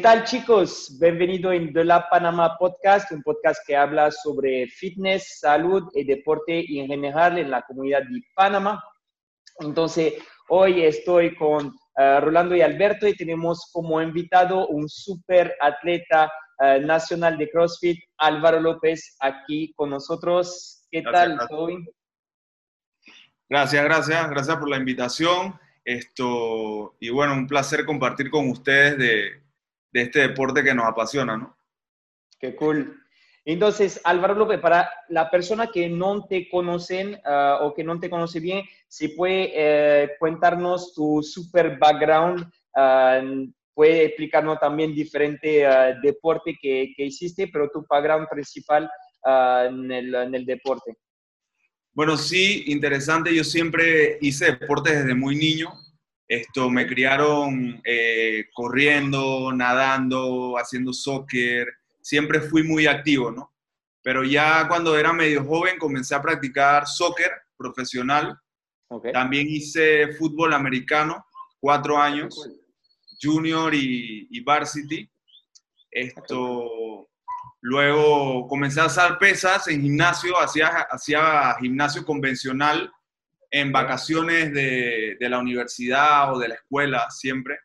¿Qué tal chicos? Bienvenido en The La Panama Podcast, un podcast que habla sobre fitness, salud y deporte en general en la comunidad de Panamá. Entonces, hoy estoy con eh, Rolando y Alberto y tenemos como invitado un super atleta eh, nacional de CrossFit, Álvaro López, aquí con nosotros. ¿Qué tal, Gracias, gracias, gracias por la invitación. Esto, y bueno, un placer compartir con ustedes de, de este deporte que nos apasiona, ¿no? Qué cool. Entonces, Álvaro López, para la persona que no te conocen ah, o que no te conoce bien, si puede eh, contarnos tu super background, ah, puede explicarnos también diferente uh, deporte que, que, hiciste, pero tu background principal en el, en, el, deporte. Bueno, sí, interesante. Yo siempre hice deporte desde muy niño. Esto, me criaron eh, corriendo, nadando, haciendo soccer. Siempre fui muy activo, ¿no? Pero ya cuando era medio joven comencé a practicar soccer profesional. También hice fútbol americano, cuatro años, junior y, y varsity. Esto, Luego comencé a hacer pesas en gimnasio, hacía, hacía gimnasio convencional en vacaciones de, de, la universidad o de la escuela siempre.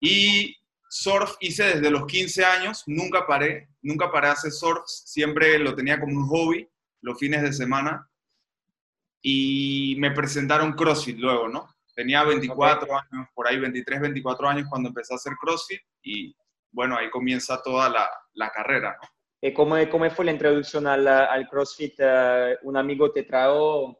Y surf hice desde los 15 años, nunca paré, nunca paré a hacer surf, siempre lo tenía como un hobby los fines de semana. Y me presentaron CrossFit luego, ¿no? Tenía 24 años, por ahí 23, 24 años cuando empecé a hacer CrossFit y bueno, ahí comienza toda la, la carrera, ¿no? Eh, ¿Cómo, ¿Cómo, fue la introducción al, al CrossFit? Uh, ¿Un amigo te trajo?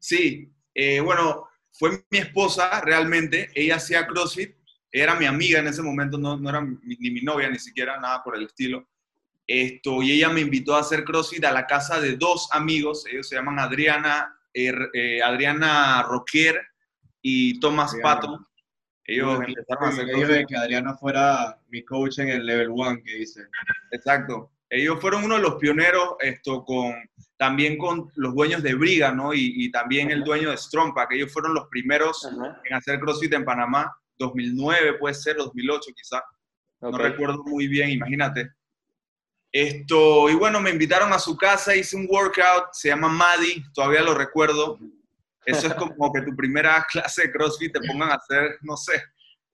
Sí, eh, bueno, fue mi esposa realmente, ella hacía CrossFit, era mi amiga en ese momento, no, no era ni mi novia ni siquiera, nada por el estilo. Esto, y ella me invitó a hacer CrossFit a la casa de dos amigos, ellos se llaman Adriana, eh, Adriana Roquier y Tomás Pato. Ellos empezaron a hacer de que Adriana fuera mi coach en el level 1 que dice. Exacto. Ellos fueron uno de los pioneros, esto con, también con los dueños de Briga, ¿no? Y, y también el dueño de Strompa, que ellos fueron los primeros en hacer CrossFit en Panamá, 2009 puede ser, 2008 quizá. No recuerdo muy bien, imagínate. Esto, y bueno, me invitaron a su casa, hice un workout, se llama Maddy, todavía lo recuerdo. Eso es como que tu primera clase de CrossFit te pongan a hacer, no sé,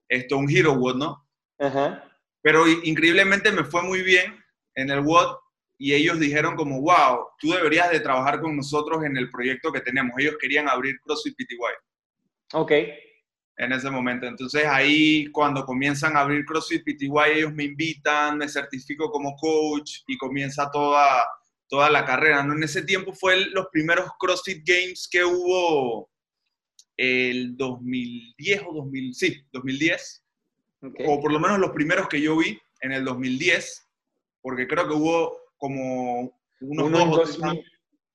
esto, un Hero WOD, ¿no? Ajá. Pero increíblemente me fue muy bien en el WOD y ellos dijeron como, wow, tú deberías de trabajar con nosotros en el proyecto que tenemos. Ellos querían abrir CrossFit PTY. Ok. En ese momento. Entonces ahí cuando comienzan a abrir CrossFit PTY, ellos me invitan, me certifico como coach y comienza toda, toda la carrera. ¿no? En ese tiempo fue los primeros CrossFit Games que hubo el 2010 o 2000, sí, 2010. O por lo menos los primeros que yo vi en el 2010 porque creo que hubo como unos uno dos, en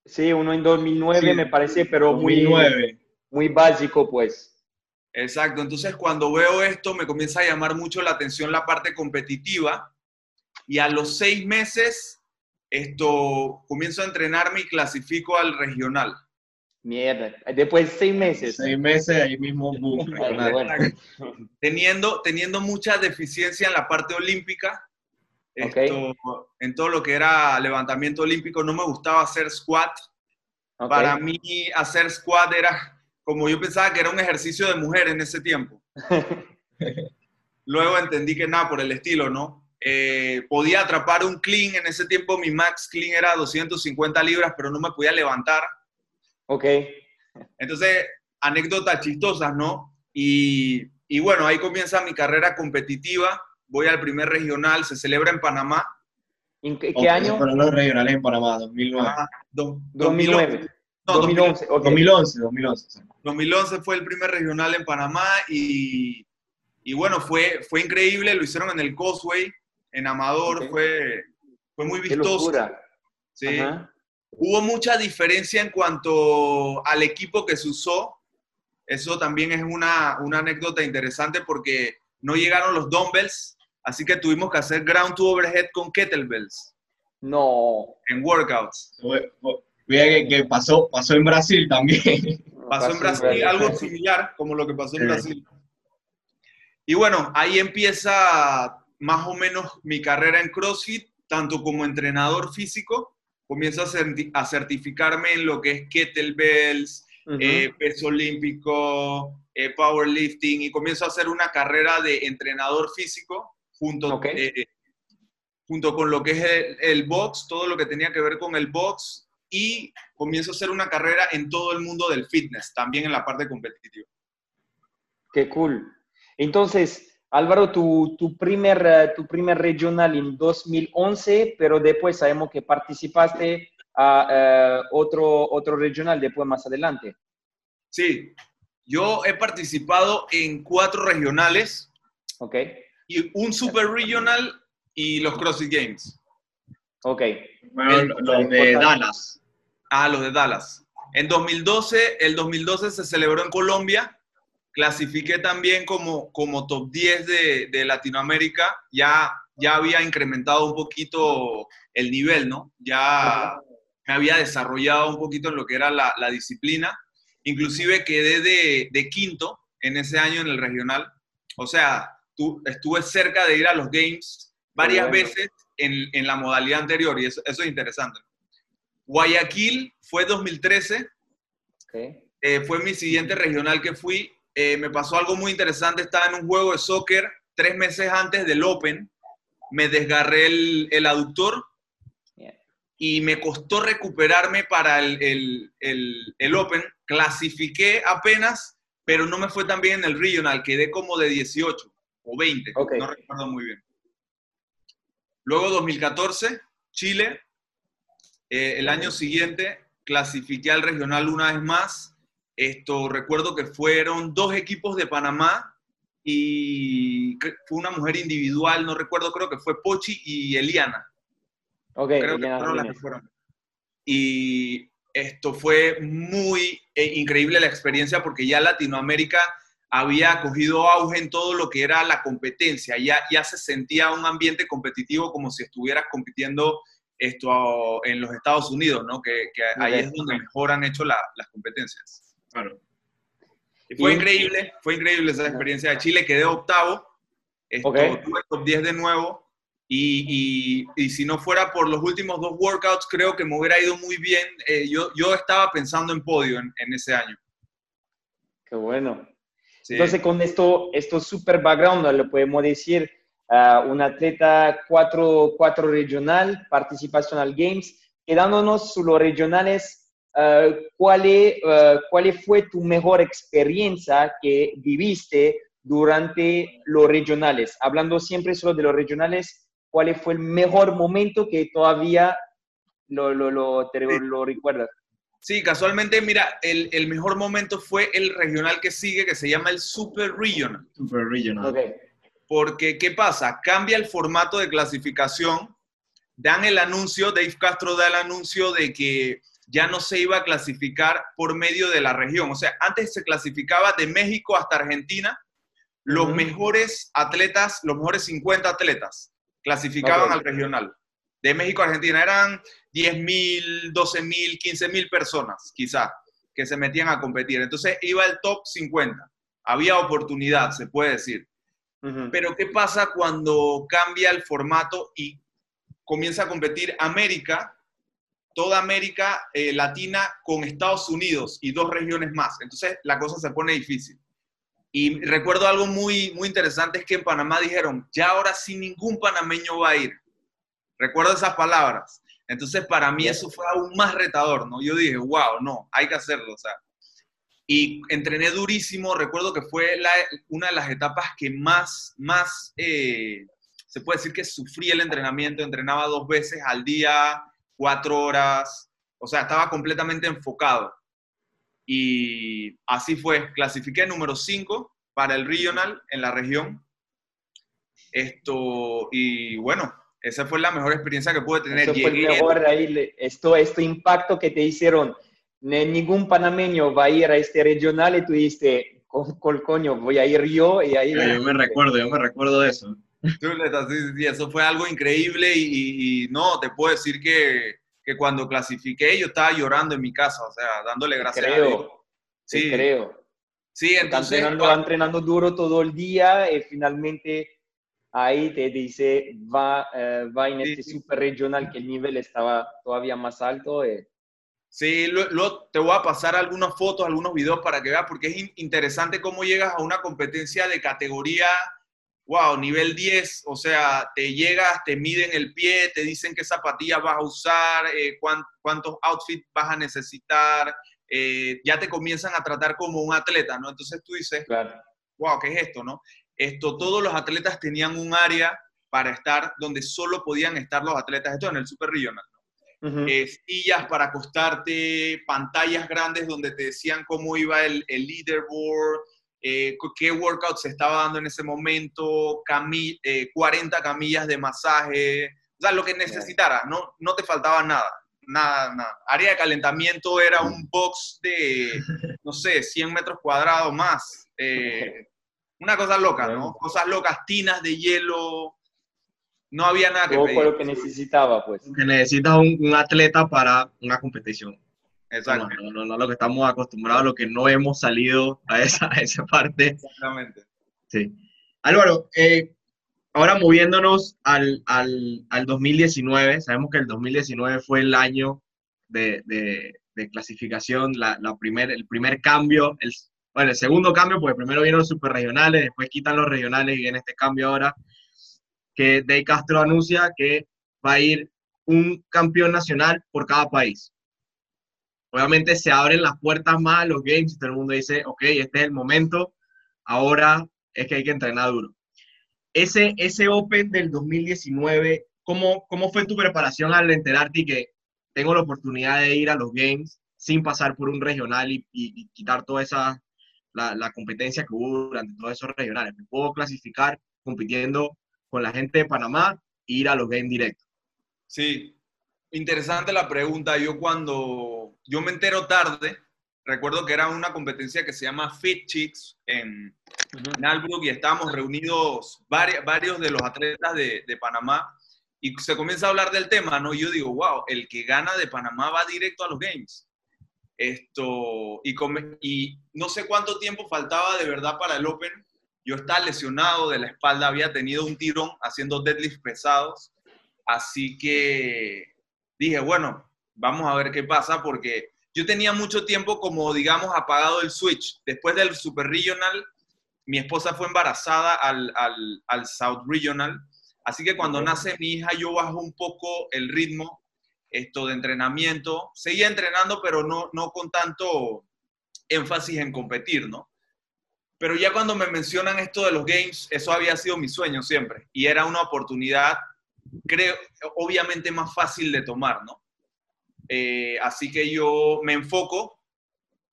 Sí, uno en 2009 me parece, pero muy, muy básico, pues. Exacto, entonces cuando veo esto me comienza a llamar mucho la atención la parte competitiva y a los seis meses esto comienzo a entrenarme y clasifico al regional. Mierda, después de seis meses. Seis meses, ahí mismo boom, teniendo, teniendo mucha deficiencia en la parte olímpica, esto, en todo lo que era levantamiento olímpico, no me gustaba hacer squat. Para mí hacer squat era como yo pensaba que era un ejercicio de mujer en ese tiempo. Luego entendí que nada, por el estilo, ¿no? Eh, podía atrapar un clean, en ese tiempo mi max clean era 250 libras, pero no me podía levantar. Ok. Entonces, anécdotas chistosas, ¿no? Y, y bueno, ahí comienza mi carrera competitiva voy al primer regional, se celebra en Panamá. ¿En qué, año? Fueron los regionales en Panamá, 2009. 2009. No, 2011, 2011, 2011, 2011 fue el primer regional en Panamá y, y, bueno, fue, fue increíble, lo hicieron en el Causeway, en Amador, fue, fue muy vistoso. Sí. Hubo mucha diferencia en cuanto al equipo que se usó. Eso también es una, una anécdota interesante porque no llegaron los dumbbells, Así que tuvimos que hacer ground to overhead con kettlebells. No. En workouts. Mira que, pasó, pasó en Brasil también. Pasó, en Brasil, algo similar como lo que pasó en Brasil. Y bueno, ahí empieza más o menos mi carrera en CrossFit, tanto como entrenador físico, comienzo a, certificarme en lo que es kettlebells, eh, peso olímpico, eh, powerlifting, y comienzo a hacer una carrera de entrenador físico junto, eh, junto con lo que es el, box, todo lo que tenía que ver con el box, y comienzo a hacer una carrera en todo el mundo del fitness, también en la parte competitiva. Qué cool. Entonces, Álvaro, tu, tu, primer, tu primer regional en 2011, pero después sabemos que participaste a eh, otro, otro regional después más adelante. Sí, yo he participado en cuatro regionales. Ok. Y un super regional y los CrossFit Games. Ok. Bueno, los de Dallas. Ah, los de Dallas. En 2012, el 2012 se celebró en Colombia. Clasifiqué también como, como top 10 de, de Latinoamérica. Ya, ya había incrementado un poquito el nivel, ¿no? Ya, me había desarrollado un poquito en lo que era la, disciplina. Inclusive quedé de, quinto en ese año en el regional. O sea, estuve cerca de ir a los Games varias veces en, la modalidad anterior y eso, es interesante. Guayaquil fue 2013. Eh, fue mi siguiente regional que fui. Eh, me pasó algo muy interesante. Estaba en un juego de soccer tres meses antes del Open. Me desgarré el, el aductor y me costó recuperarme para el, Open. Clasifiqué apenas, pero no me fue tan bien en el Regional, quedé como de 18 o 20, no recuerdo muy bien. Luego 2014, Chile. Eh, el año siguiente clasifiqué al regional una vez más. Esto recuerdo que fueron dos equipos de Panamá y fue una mujer individual, no recuerdo, creo que fue Pochi y Eliana. Ok, creo que fueron las que fueron. Y esto fue muy eh, increíble la experiencia porque ya Latinoamérica había cogido auge en todo lo que era la competencia, ya, ya se sentía un ambiente competitivo como si estuvieras compitiendo esto en los Estados Unidos, ¿no? Que, ahí es donde mejor han hecho las competencias. Claro. Y fue increíble, fue increíble esa experiencia de Chile, quedé octavo, esto, okay. top 10 de nuevo, y, y, si no fuera por los últimos dos workouts, creo que me hubiera ido muy bien. Eh, yo, yo estaba pensando en podio en, en ese año. Qué bueno. Entonces, con esto, esto super background, le podemos decir, uh, un atleta 4, cuatro regional, participación al Games. Quedándonos sobre los regionales, uh, ¿cuál, uh, ¿cuál fue tu mejor experiencia que viviste durante los regionales? Hablando siempre solo de los regionales, ¿Cuál fue el mejor momento que todavía lo, lo, lo, lo recuerdas? Sí, casualmente, mira, el, el, mejor momento fue el regional que sigue, que se llama el Super Regional. Super Regional. Okay. Porque, ¿qué pasa? Cambia el formato de clasificación. Dan el anuncio, Dave Castro da el anuncio de que ya no se iba a clasificar por medio de la región. O sea, antes se clasificaba de México hasta Argentina los mejores atletas, los mejores 50 atletas clasificaban al regional. De México a Argentina eran 10.000, 12.000, 15.000 personas, quizá, que se metían a competir. Entonces iba el top 50. Había oportunidad, se puede decir. Pero ¿qué pasa cuando cambia el formato y comienza a competir América, toda América eh, Latina con Estados Unidos y dos regiones más? Entonces la cosa se pone difícil. Y recuerdo algo muy, muy interesante, es que en Panamá dijeron, ya ahora sí ningún panameño va a ir. Recuerdo esas palabras. Entonces, para mí eso fue aún más retador, ¿no? Yo dije, wow, no, hay que hacerlo, o sea. Y entrené durísimo, recuerdo que fue una de las etapas que más, más, eh, se puede decir que sufrí el entrenamiento, entrenaba dos veces al día, cuatro horas, o sea, estaba completamente enfocado. Y así fue, clasifiqué número 5 para el regional en la región. Esto, y bueno, esa fue la mejor experiencia que pude tener. Eso fue el mejor ahí, esto, este impacto que te hicieron. Ningún panameño va a ir a este regional y tú dijiste, col coño, voy a ir yo y ahí... Yo me recuerdo, yo me recuerdo de eso. Sí, eso fue algo increíble y, y no, te puedo decir que que cuando clasifiqué yo estaba llorando en mi casa, o sea, dándole gracias a Dios. Sí, creo. Sí, entonces... Entrenando, entrenando duro todo el día y finalmente ahí te dice, va, eh, va en este super regional que el nivel estaba todavía más alto. Eh. Sí, lo, te voy a pasar algunas fotos, algunos videos para que veas, porque es interesante cómo llegas a una competencia de categoría, wow, nivel 10, o sea, te llegas, te miden el pie, te dicen qué zapatillas vas a usar, eh, cuántos outfits vas a necesitar, ya te comienzan a tratar como un atleta, ¿no? Entonces tú dices, claro. wow, ¿qué es esto, no? Esto, todos los atletas tenían un área para estar donde solo podían estar los atletas, esto en el Super Regional. Eh, sillas para acostarte, pantallas grandes donde te decían cómo iba el, el leaderboard, eh, qué workout se estaba dando en ese momento, 40 eh, camillas de masaje, o sea, lo que necesitara, no, no te faltaba nada, nada, nada. Área de calentamiento era un box de, no sé, 100 metros cuadrados más. Una cosa loca, ¿no? Cosas locas, tinas de hielo. No había nada que Todo lo que necesitaba, pues. Que necesitas un, atleta para una competición. Exacto. No, no, no, lo que estamos acostumbrados, lo que no hemos salido a esa, esa parte. Exactamente. Sí. Álvaro, eh, ahora moviéndonos al, al, al, 2019, sabemos que el 2019 fue el año de, de, de clasificación, la, la primer, el primer cambio, el, bueno, el segundo cambio, porque primero vienen los superregionales, después quitan los regionales y viene este cambio ahora, que Dey Castro anuncia que va a ir un campeón nacional por cada país. Obviamente se abren las puertas más a los games y todo el mundo dice, ok, este es el momento, ahora es que hay que entrenar duro. Ese, ese Open del 2019, ¿cómo, ¿cómo fue tu preparación al enterarte que tengo la oportunidad de ir a los games sin pasar por un regional y, quitar toda esa la, competencia que hubo durante todos esos regionales. Me puedo clasificar compitiendo con la gente de Panamá e ir a los games directos. Sí, interesante la pregunta. Yo cuando yo me entero tarde, recuerdo que era una competencia que se llama Fit Chicks en, Nalbrook y estábamos reunidos varios, varios de los atletas de, de, Panamá y se comienza a hablar del tema, ¿no? Y yo digo, wow, el que gana de Panamá va directo a los Games. Esto, y, y no sé cuánto tiempo faltaba de verdad para el Open. Yo estaba lesionado de la espalda, había tenido un tirón haciendo deadlifts pesados. Así que dije, bueno, vamos a ver qué pasa porque yo tenía mucho tiempo como, digamos, apagado el switch. Después del Super Regional, mi esposa fue embarazada al, al, al South Regional. Así que cuando nace mi hija, yo bajo un poco el ritmo esto de entrenamiento. Seguía entrenando, pero no, no con tanto énfasis en competir, ¿no? Pero ya cuando me mencionan esto de los games, eso había sido mi sueño siempre. Y era una oportunidad, creo, obviamente más fácil de tomar, ¿no? Eh, así que yo me enfoco, o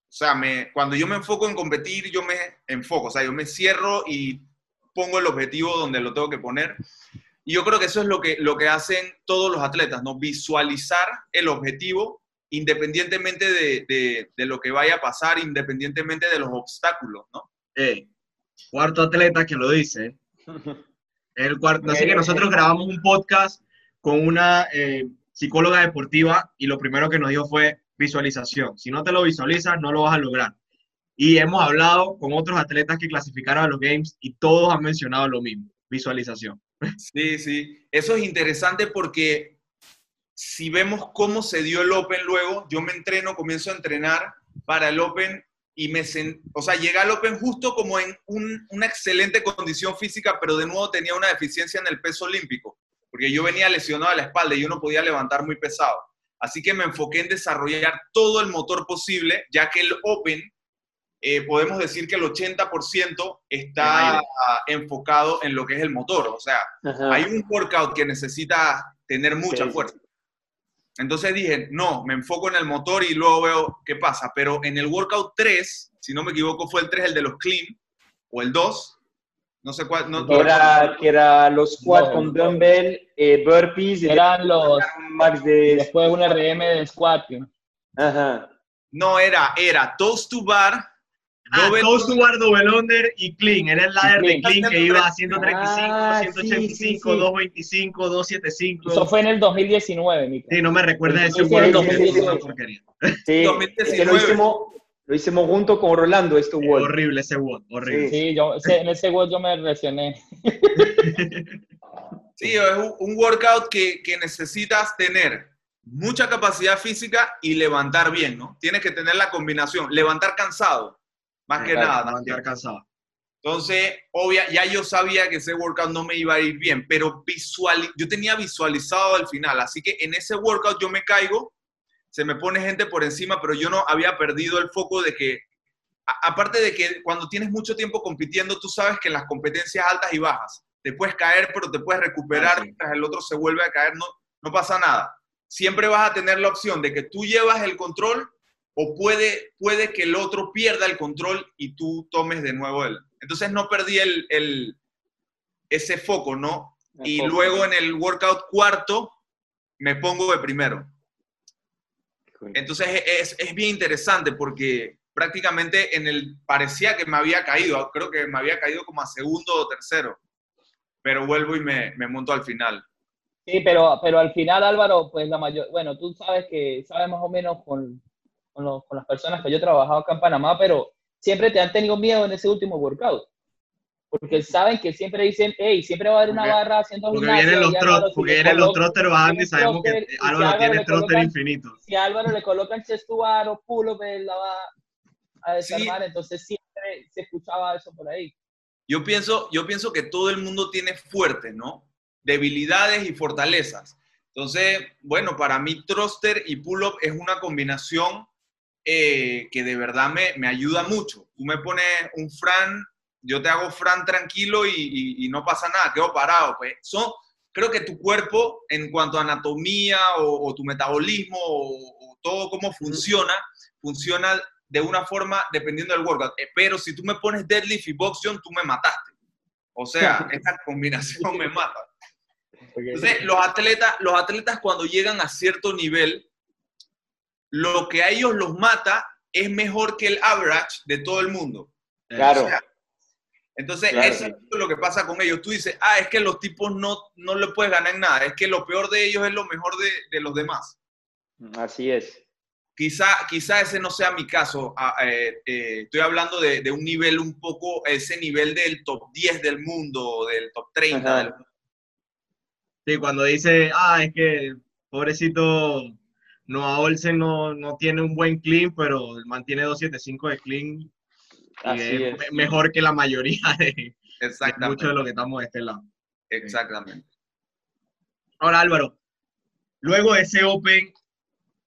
sea, me, cuando yo me enfoco en competir, yo me enfoco, o sea, yo me cierro y pongo el objetivo donde lo tengo que poner. Y yo creo que eso es lo que, lo que hacen todos los atletas, ¿no? Visualizar el objetivo independientemente de, de, lo que vaya a pasar, independientemente de los obstáculos, ¿no? cuarto atleta que lo dice. El cuarto, así que nosotros grabamos un podcast con una eh, psicóloga deportiva y lo primero que nos dijo fue visualización. Si no te lo visualizas, no lo vas a lograr. Y hemos hablado con otros atletas que clasificaron a los Games y todos han mencionado lo mismo, visualización. Sí, sí. Eso es interesante porque si vemos cómo se dio el Open luego, yo me entreno, comienzo a entrenar para el Open y me, o sea, llegué al Open justo como en una excelente condición física, pero de nuevo tenía una deficiencia en el peso olímpico, porque yo venía lesionado a la espalda y yo no podía levantar muy pesado. Así que me enfoqué en desarrollar todo el motor posible, ya que el Open eh, podemos decir que el 80% está enfocado en lo que es el motor. O sea, hay un workout que necesita tener mucha fuerza. Entonces dije, no, me enfoco en el motor y luego veo qué pasa. Pero en el workout 3, si no me equivoco, fue el 3 el de los clean, o el 2, no sé cuál. No, era, que era los squat con dumbbell, eh, burpees. Eran los max de... Después un RM de squat. Ajá. No, era, era toast to bar, Ah, toast to bar, double under y clean. Era el ladder de clean que iba a 135, 185, 225, 275. Eso fue en el 2019, Mico. Sí, no me recuerda ese World Sí, 2019. lo hicimos, lo hicimos junto con Rolando, este World. Horrible ese World, horrible. Sí, yo, en ese World yo me lesioné. Sí, es un workout que, que necesitas tener mucha capacidad física y levantar bien, ¿no? Tienes que tener la combinación, levantar cansado, más que nada. Levantar cansado. Entonces, obvia, ya yo sabía que ese workout no me iba a ir bien, pero visual, yo tenía visualizado al final, así que en ese workout yo me caigo, se me pone gente por encima, pero yo no había perdido el foco de que, aparte de que cuando tienes mucho tiempo compitiendo, tú sabes que en las competencias altas y bajas, te puedes caer, pero te puedes recuperar Ah, sí. mientras el otro se vuelve a caer, no, no pasa nada. Siempre vas a tener la opción de que tú llevas el control o puede, puede que el otro pierda el control y tú tomes de nuevo él. Entonces no perdí el, el- ese foco, ¿no? Y luego en el workout cuarto me pongo de primero. Entonces es, es bien interesante porque prácticamente en el parecía que me había caído, creo que me había caído como a segundo o tercero, pero vuelvo y me, me monto al final. Sí, pero, pero al final, Álvaro, pues la mayor, bueno, tú sabes que, sabes más o menos con, con, los- con las personas que yo he trabajado acá en Panamá, pero siempre te han tenido miedo en ese último workout. Porque saben que siempre dicen, hey, siempre va a haber una Porque- barra haciendo Porque gimnasio, vienen los trot, si porque vienen los trotters bajando y sabemos que trotter, si Álvaro Álvaro tiene trotter infinito. Si a Álvaro le colocan chest to bar o pull up, él la va a Sí. desarmar, entonces siempre se escuchaba eso por ahí. Yo pienso, yo pienso que todo el mundo tiene fuertes, ¿no? Debilidades y fortalezas. Entonces, bueno, para mí thruster y pull-up es una combinación eh, que de verdad me, me ayuda mucho. Tú me pones un Fran, yo te hago Fran tranquilo y, y- y no pasa nada, quedo parado. Pues son, creo que tu cuerpo, en cuanto a anatomía o, o tu metabolismo o, o todo cómo funciona, funciona de una forma dependiendo del workout. Eh, Pero si tú me pones deadlift y box jump, tú me mataste. O sea, esta combinación me mata. Entonces, los atletas, los atletas cuando llegan a cierto nivel, lo que a ellos los mata es mejor que el average de todo el mundo. Claro. O sea, entonces, Claro, eso es lo que pasa con ellos. Tú dices, ah, es que los tipos no, no le puedes ganar en nada, es que lo peor de ellos es lo mejor de, de los demás. Así es. Quizá, quizá ese no sea mi caso. Ah, eh, eh, estoy hablando de, de un nivel un poco, ese nivel del top 10 del mundo, del top 30 Ajá. del mundo. Sí, cuando dice, ah, es que pobrecito Noah Olsen no, no tiene un buen clean, pero mantiene 275 de clean y Así es, es. me- mejor que la mayoría de, de Exactamente. muchos de los que estamos de este lado. Exactamente. Ahora, Álvaro, luego de ese Open,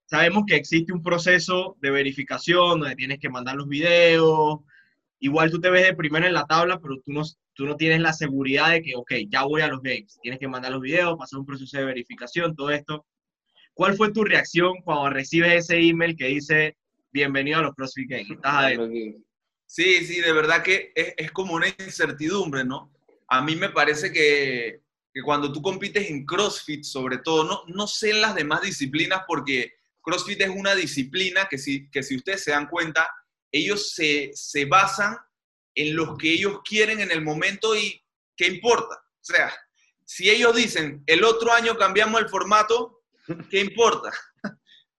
sabemos que existe un proceso de verificación donde tienes que mandar los videos. Igual tú te ves de primero en la tabla, pero tú no, tú no tienes la seguridad de que, ok, ya voy a los games. Tienes que mandar los videos, pasar un proceso de verificación, todo esto. ¿Cuál fue tu reacción cuando recibes ese email que dice, bienvenido a los CrossFit Games? Estás adentro. Sí, sí, de verdad que es, es como una incertidumbre, ¿no? A mí me parece que, que cuando tú compites en CrossFit, sobre todo, no, no sé en las demás disciplinas, porque CrossFit es una disciplina que si, que si ustedes se dan cuenta, ellos se, se basan en los que ellos quieren en el momento y qué importa. O sea, si ellos dicen, el otro año cambiamos el formato, ¿qué importa?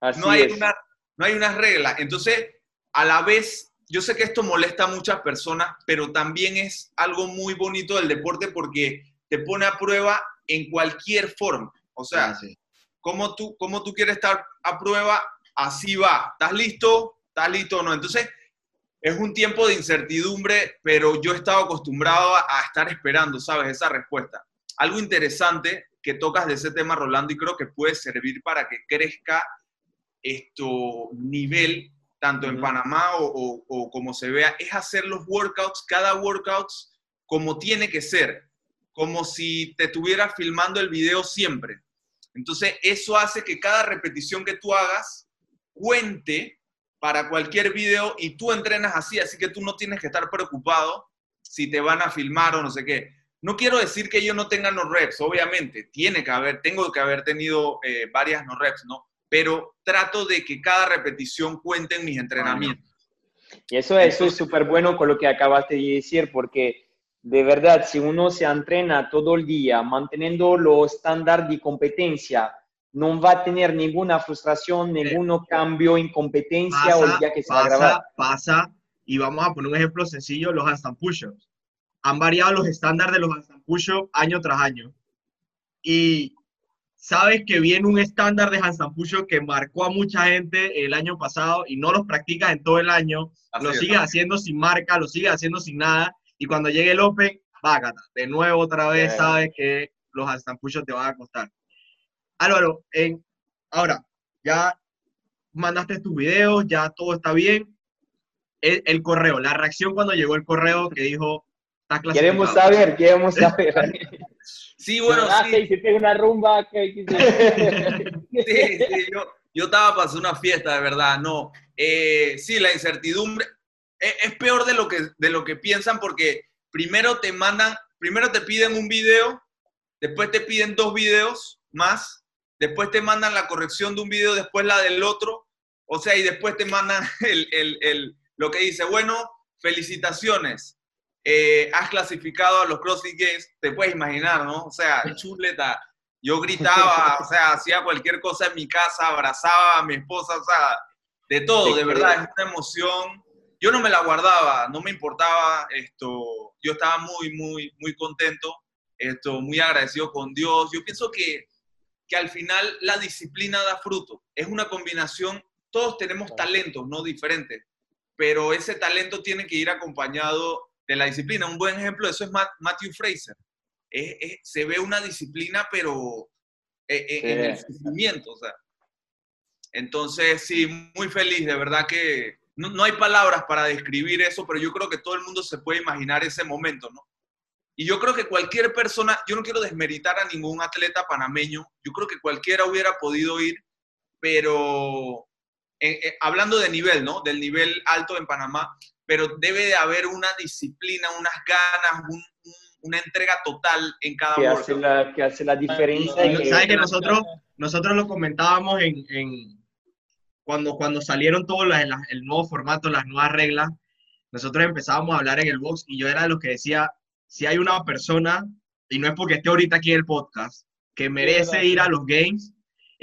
Así no hay, es. una, no hay unas reglas. Entonces, a la vez, yo sé que esto molesta a muchas personas, pero también es algo muy bonito del deporte porque te pone a prueba en cualquier forma. O sea, Ah, sí. como tú, cómo tú quieres estar a prueba, así va. ¿Estás listo? ¿Estás listo o no? Entonces, es un tiempo de incertidumbre, pero yo he estado acostumbrado a, a estar esperando, ¿sabes? Esa respuesta. Algo interesante que tocas de ese tema, Rolando, y creo que puede servir para que crezca esto nivel, tanto en. Panamá o, o- o como se vea, es hacer los workouts, cada workout como tiene que ser, como si te estuvieras filmando el video siempre. Entonces, eso hace que cada repetición que tú hagas cuente para cualquier video y tú entrenas así, así que tú no tienes que estar preocupado si te van a filmar o no sé qué. No quiero decir que yo no tenga no reps, obviamente, tiene que haber, tengo que haber tenido eh, varias no reps, ¿no? Pero trato de que cada repetición cuente en mis entrenamientos. Y eso, eso es súper bueno con lo que acabaste de decir, porque de verdad, si uno se entrena todo el día manteniendo los estándares de competencia, no va a tener ninguna frustración, ningún cambio en competencia o el Pasa, día que se va a grabar. pasa, pasa, y vamos a poner un ejemplo sencillo, los handstand push-ups. Han variado los estándares de los handstand push-up año tras año. Y sabes que viene un estándar de handstand push-up que marcó a mucha gente el año pasado y no los practicas en todo el año, lo sigues haciendo sin marca, lo sigues haciendo sin nada, y cuando llegue el Open, vágata, de nuevo otra vez sabes que los handstand push-up te van a costar. Álvaro, en, ahora, ya mandaste tus videos, ya todo está bien. El, correo, la reacción cuando llegó el correo que dijo, está Queremos saber, queremos saber. sí, bueno, ah, sí. hiciste una rumba, que sí, sí, yo, yo estaba para hacer una fiesta, de verdad, no. Eh, sí, la incertidumbre es, es, peor de lo, que, de lo que piensan porque primero te mandan, primero te piden un video, después te piden dos videos más después te mandan la corrección de un video, después la del otro, o sea, y después te mandan el, lo que dice, bueno, felicitaciones, eh, has clasificado a los CrossFit Games, te puedes imaginar, ¿no? O sea, chuleta, yo gritaba, o sea, hacía cualquier cosa en mi casa, abrazaba a mi esposa, o sea, de todo, de verdad, es una emoción. Yo no me la guardaba, no me importaba esto, yo estaba muy, muy, muy contento, esto, muy agradecido con Dios. Yo pienso que que al final la disciplina da fruto. Es una combinación, todos tenemos talentos, no diferentes, pero ese talento tiene que ir acompañado de la disciplina. Un buen ejemplo de eso es Matthew Fraser. se ve una disciplina, pero eh, eh, en el sufrimiento. O sea. Entonces, sí, muy feliz, de verdad que no, no hay palabras para describir eso, pero yo creo que todo el mundo se puede imaginar ese momento, ¿no? Y yo creo que cualquier persona, yo no quiero desmeritar a ningún atleta panameño, yo creo que cualquiera hubiera podido ir, pero eh, eh, hablando de nivel, ¿no? Del nivel alto en Panamá, pero debe de haber una disciplina, unas ganas, una entrega total en cada que hace la, que hace la diferencia. ¿Sabes que nosotros, nosotros lo comentábamos en, en cuando, cuando salieron todos el nuevo formato, las nuevas reglas, nosotros empezábamos a hablar en el box y yo era de los que decía, si hay una persona, y no es porque esté ahorita aquí en el podcast, que merece ir a los Games,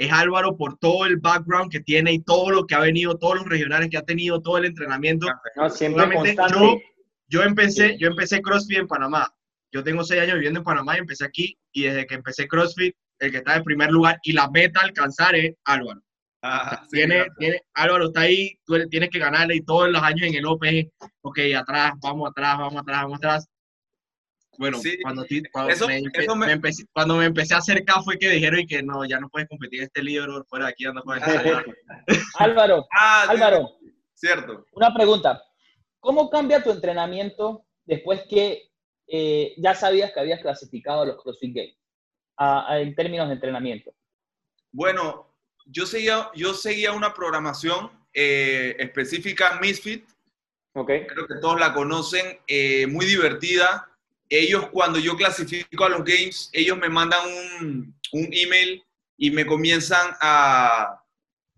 es Álvaro por todo el background que tiene y todo lo que ha venido, todos los regionales que ha tenido, todo el entrenamiento. No, siempre yo, yo, empecé, yo empecé CrossFit en Panamá. Yo tengo seis años viviendo en Panamá y empecé aquí. Y desde que empecé CrossFit, el que está en primer lugar y la meta a alcanzar es Álvaro. Ah, tiene, tiene, Álvaro está ahí, tú tienes que ganarle y todos los años en el OPG, ok, atrás, vamos atrás, vamos atrás, vamos atrás. Bueno, cuando, me, empecé, cuando me empecé a acercar fue que dijeron que no, ya no puedes competir este libro fuera de aquí, anda Álvaro, ah, Álvaro. Cierto. Una pregunta. ¿Cómo cambia tu entrenamiento después que eh, ya sabías que habías clasificado a los CrossFit Games en términos de entrenamiento? Bueno, yo seguía, yo seguía una programación eh, específica Misfit. Okay. Creo que todos la conocen, eh, muy divertida ellos cuando yo clasifico a los games, ellos me mandan un, un email y me comienzan a,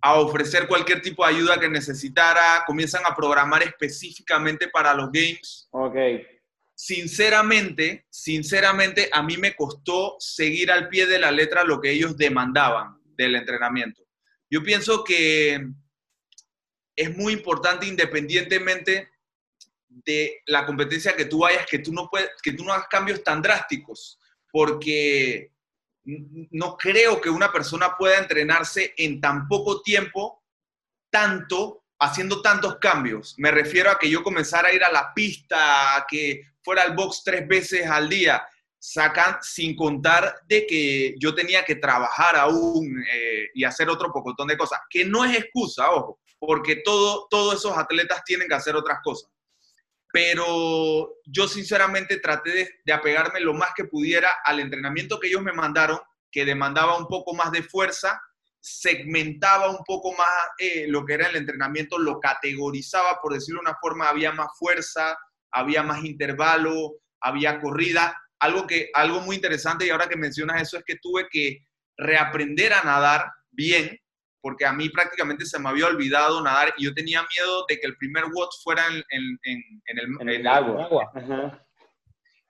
a, ofrecer cualquier tipo de ayuda que necesitara, comienzan a programar específicamente para los games. Ok. Sinceramente, sinceramente, a mí me costó seguir al pie de la letra lo que ellos demandaban del entrenamiento. Yo pienso que es muy importante independientemente de la competencia que tú vayas, que tú no, puedes, que tú no hagas cambios tan drásticos, porque no creo que una persona pueda entrenarse en tan poco tiempo, tanto, haciendo tantos cambios. Me refiero a que yo comenzara a ir a la pista, a que fuera al box tres veces al día, sacan sin contar de que yo tenía que trabajar aún eh, y hacer otro pocotón de cosas, que no es excusa, ojo, porque todo, todos esos atletas tienen que hacer otras cosas pero yo sinceramente traté de, apegarme lo más que pudiera al entrenamiento que ellos me mandaron, que demandaba un poco más de fuerza, segmentaba un poco más eh, lo que era el entrenamiento, lo categorizaba, por decirlo de una forma, había más fuerza, había más intervalo, había corrida. Algo, que, algo muy interesante y ahora que mencionas eso es que tuve que reaprender a nadar bien porque a mí prácticamente se me había olvidado nadar y yo tenía miedo de que el primer WOT fuera en, el, el, agua.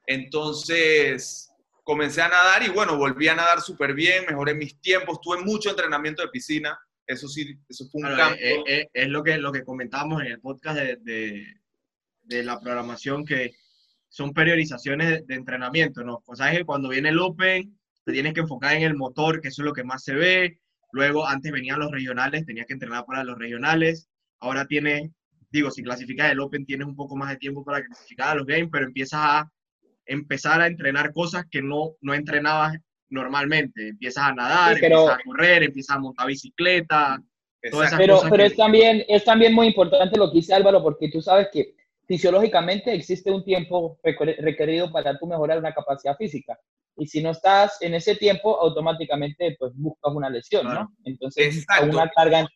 Entonces comencé a nadar y bueno, volví a nadar súper bien, mejoré mis tiempos, tuve mucho entrenamiento de piscina, eso sí, eso fue un cambio. Eh, eh, es, lo, que, lo que comentábamos en el podcast de, de, de la programación que son periodizaciones de, entrenamiento, ¿no? O sea, es que cuando viene el Open, te tienes que enfocar en el motor, que eso es lo que más se ve. Luego, antes venían los regionales, tenías que entrenar para los regionales. Ahora tienes, digo, si clasificas el Open, tienes un poco más de tiempo para clasificar a los Games, pero empiezas a empezar a entrenar cosas que no, no entrenabas normalmente. Empiezas a nadar, empiezas a correr, empiezas a montar bicicleta. pero pero es, también, es también muy importante lo que dice Álvaro, porque tú sabes que fisiológicamente existe un tiempo requerido para tú mejorar una capacidad física. Y si no estás en ese tiempo, automáticamente pues buscas una lesión, ¿no? Entonces, una carga...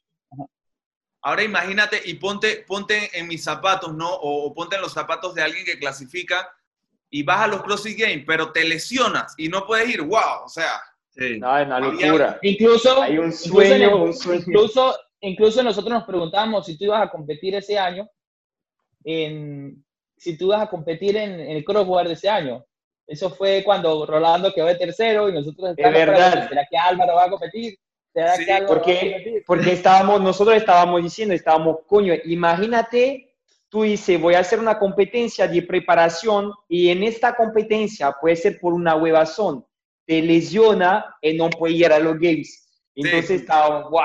Ahora imagínate y ponte, ponte en mis zapatos, ¿no? O, ponte en los zapatos de alguien que clasifica y vas a los CrossFit Games, pero te lesionas y no puedes ir, wow, o sea... No, es una locura. Incluso, Hay un sueño, un sueño. Incluso, incluso nosotros nos preguntábamos si tú ibas a competir ese año en, si tú vas a competir en, el crossword de ese año. Eso fue cuando Rolando quedó de tercero y nosotros estábamos. Es verdad. ¿Será que Álvaro va a competir? ¿Será que Álvaro porque, va a competir? Porque estábamos, nosotros estábamos diciendo, estábamos, coño, imagínate, tú dices, voy a hacer una competencia de preparación y en esta competencia puede ser por una huevazón, te lesiona y no puede ir a los games. Entonces estábamos, wow,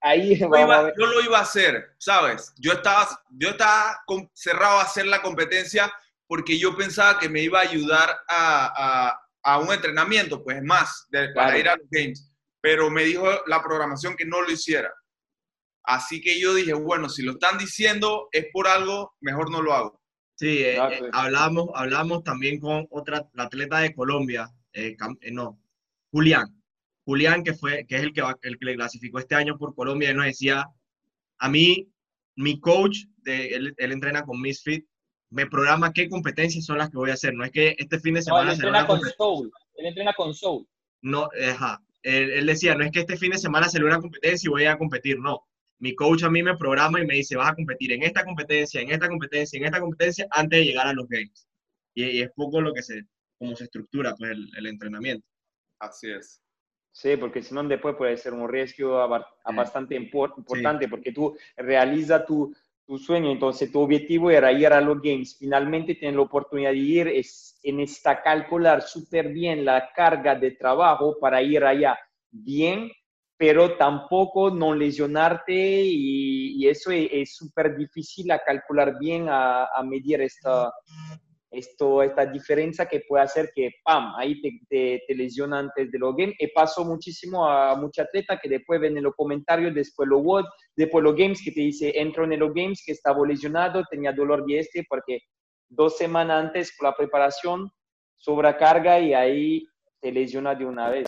Ahí yo, lo iba a hacer, ¿sabes? Yo estaba, yo estaba cerrado a hacer la competencia porque yo pensaba que me iba a ayudar a, a, un entrenamiento, pues más, para ir a los Games. Pero me dijo la programación que no lo hiciera. Así que yo dije, bueno, si lo están diciendo es por algo, mejor no lo hago. Sí, eh, eh, hablamos, hablamos también con otra atleta de Colombia, eh, no, Julián. Julián, que, fue, que es el que, el que le clasificó este año por Colombia, él nos decía, a mí, mi coach, de, él, entrena con Misfit, me programa qué competencias son las que voy a hacer. No es que este fin de semana... No, él entrena con Soul. Él entrena con Soul. No, ajá. Él, decía, no es que este fin de semana se le una competencia y voy a competir, no. Mi coach a mí me programa y me dice, vas a competir en esta competencia, en esta competencia, en esta competencia, antes de llegar a los games. Y, es poco lo que se, cómo se estructura pues, el, el entrenamiento. Así es. Sí, porque si no después puede ser un riesgo bastante importante porque tú realizas tu, tu, sueño, entonces tu objetivo era ir a los Games, finalmente tienes la oportunidad de ir, es, en esta calcular súper bien la carga de trabajo para ir allá. Bien, pero tampoco no lesionarte y, eso es súper difícil a calcular bien, a, a medir esta, esto, esta diferencia que puede hacer que, pam, ahí te, te, te lesiona antes de los games. Y pasó muchísimo a mucha atleta que después ven en los comentarios, después los WOD, después los games, que te dice, entro en los games, que estaba lesionado, tenía dolor de este, porque dos semanas antes con la preparación, sobrecarga y ahí te lesiona de una vez.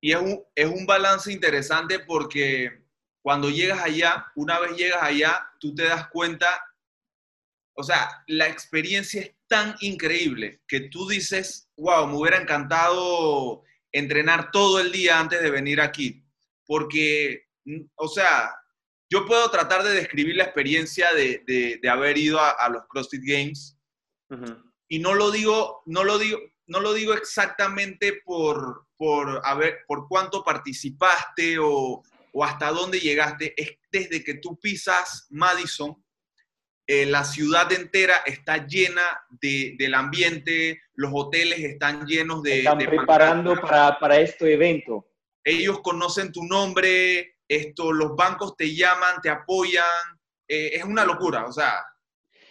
Y es un, es un balance interesante porque cuando llegas allá, una vez llegas allá, tú te das cuenta o sea, la experiencia es tan increíble que tú dices, wow, me hubiera encantado entrenar todo el día antes de venir aquí. Porque, o sea, yo puedo tratar de describir la experiencia de, haber ido a, los CrossFit Games y no lo digo, no lo digo, no lo digo exactamente por, por, por cuánto participaste o, o hasta dónde llegaste, es desde que tú pisas Madison eh, la ciudad entera está llena de, del ambiente, los hoteles están llenos de... Están preparando para, para, este evento. Ellos conocen tu nombre, esto, los bancos te llaman, te apoyan, eh, es una locura, o sea...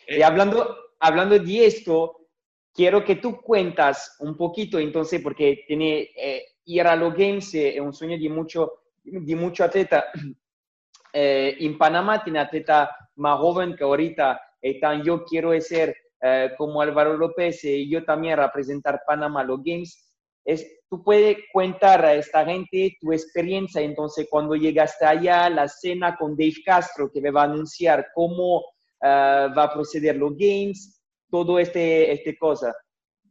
y hablando, hablando de esto, quiero que tú cuentas un poquito, entonces, porque tiene, eh, ir a los Games es un sueño de mucho, de mucho atleta. en Panamá tiene atleta más joven que ahorita están, yo quiero ser eh, como Álvaro López y yo también representar Panamá los Games. Es, tú puedes contar a esta gente tu experiencia, entonces cuando llegaste allá, la cena con Dave Castro que me va a anunciar cómo eh, va a proceder los Games, todo este, este cosa.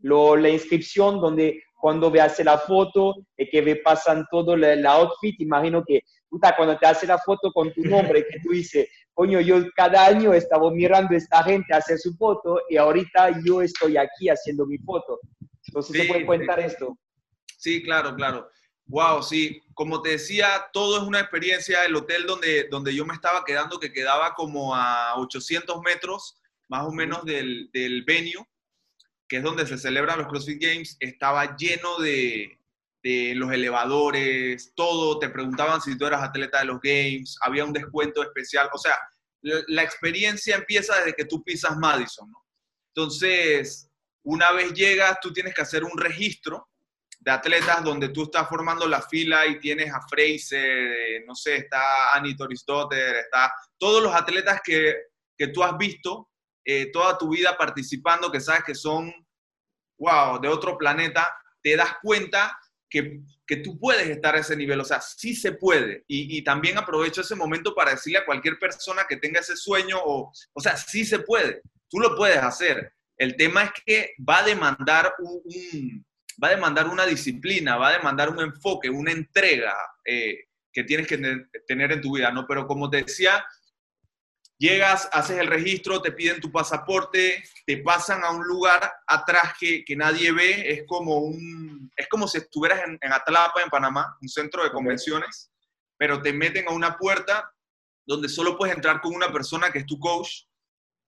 Lo, la inscripción donde cuando veas la foto y que ve pasan todo el outfit, imagino que puta, cuando te hace la foto con tu nombre, que tú dices, coño, yo cada año estaba mirando a esta gente hacer su foto y ahorita yo estoy aquí haciendo mi foto. Entonces, ¿se puede contar esto? Sí, claro, claro. Wow, sí. Como te decía, todo es una experiencia. El hotel donde, donde yo me estaba quedando, que quedaba como a 800 metros, más o menos del, del venue, que es donde se celebran los CrossFit Games, estaba lleno de, de los elevadores, todo, te preguntaban si tú eras atleta de los Games, había un descuento especial, o sea, la, experiencia empieza desde que tú pisas Madison. Entonces, una vez llegas, tú tienes que hacer un registro de atletas donde tú estás formando la fila y tienes a Fraser, eh, no sé, está Annie Torisdotter, está todos los atletas que, que tú has visto eh, toda tu vida participando, que sabes que son, wow, de otro planeta, te das cuenta que, que tú puedes estar a ese nivel, o sea, sí se puede. Y, y, también aprovecho ese momento para decirle a cualquier persona que tenga ese sueño, o, o sea, sí se puede, tú lo puedes hacer. El tema es que va a demandar un, va a demandar una disciplina, va a demandar un enfoque, una entrega eh, que tienes que tener en tu vida, ¿no? Pero como te decía, llegas, haces el registro, te piden tu pasaporte, te pasan a un lugar atrás que, que nadie ve, es como, un, es como si estuvieras en, en Atlapa, en Panamá, un centro de convenciones, okay. pero te meten a una puerta donde solo puedes entrar con una persona que es tu coach.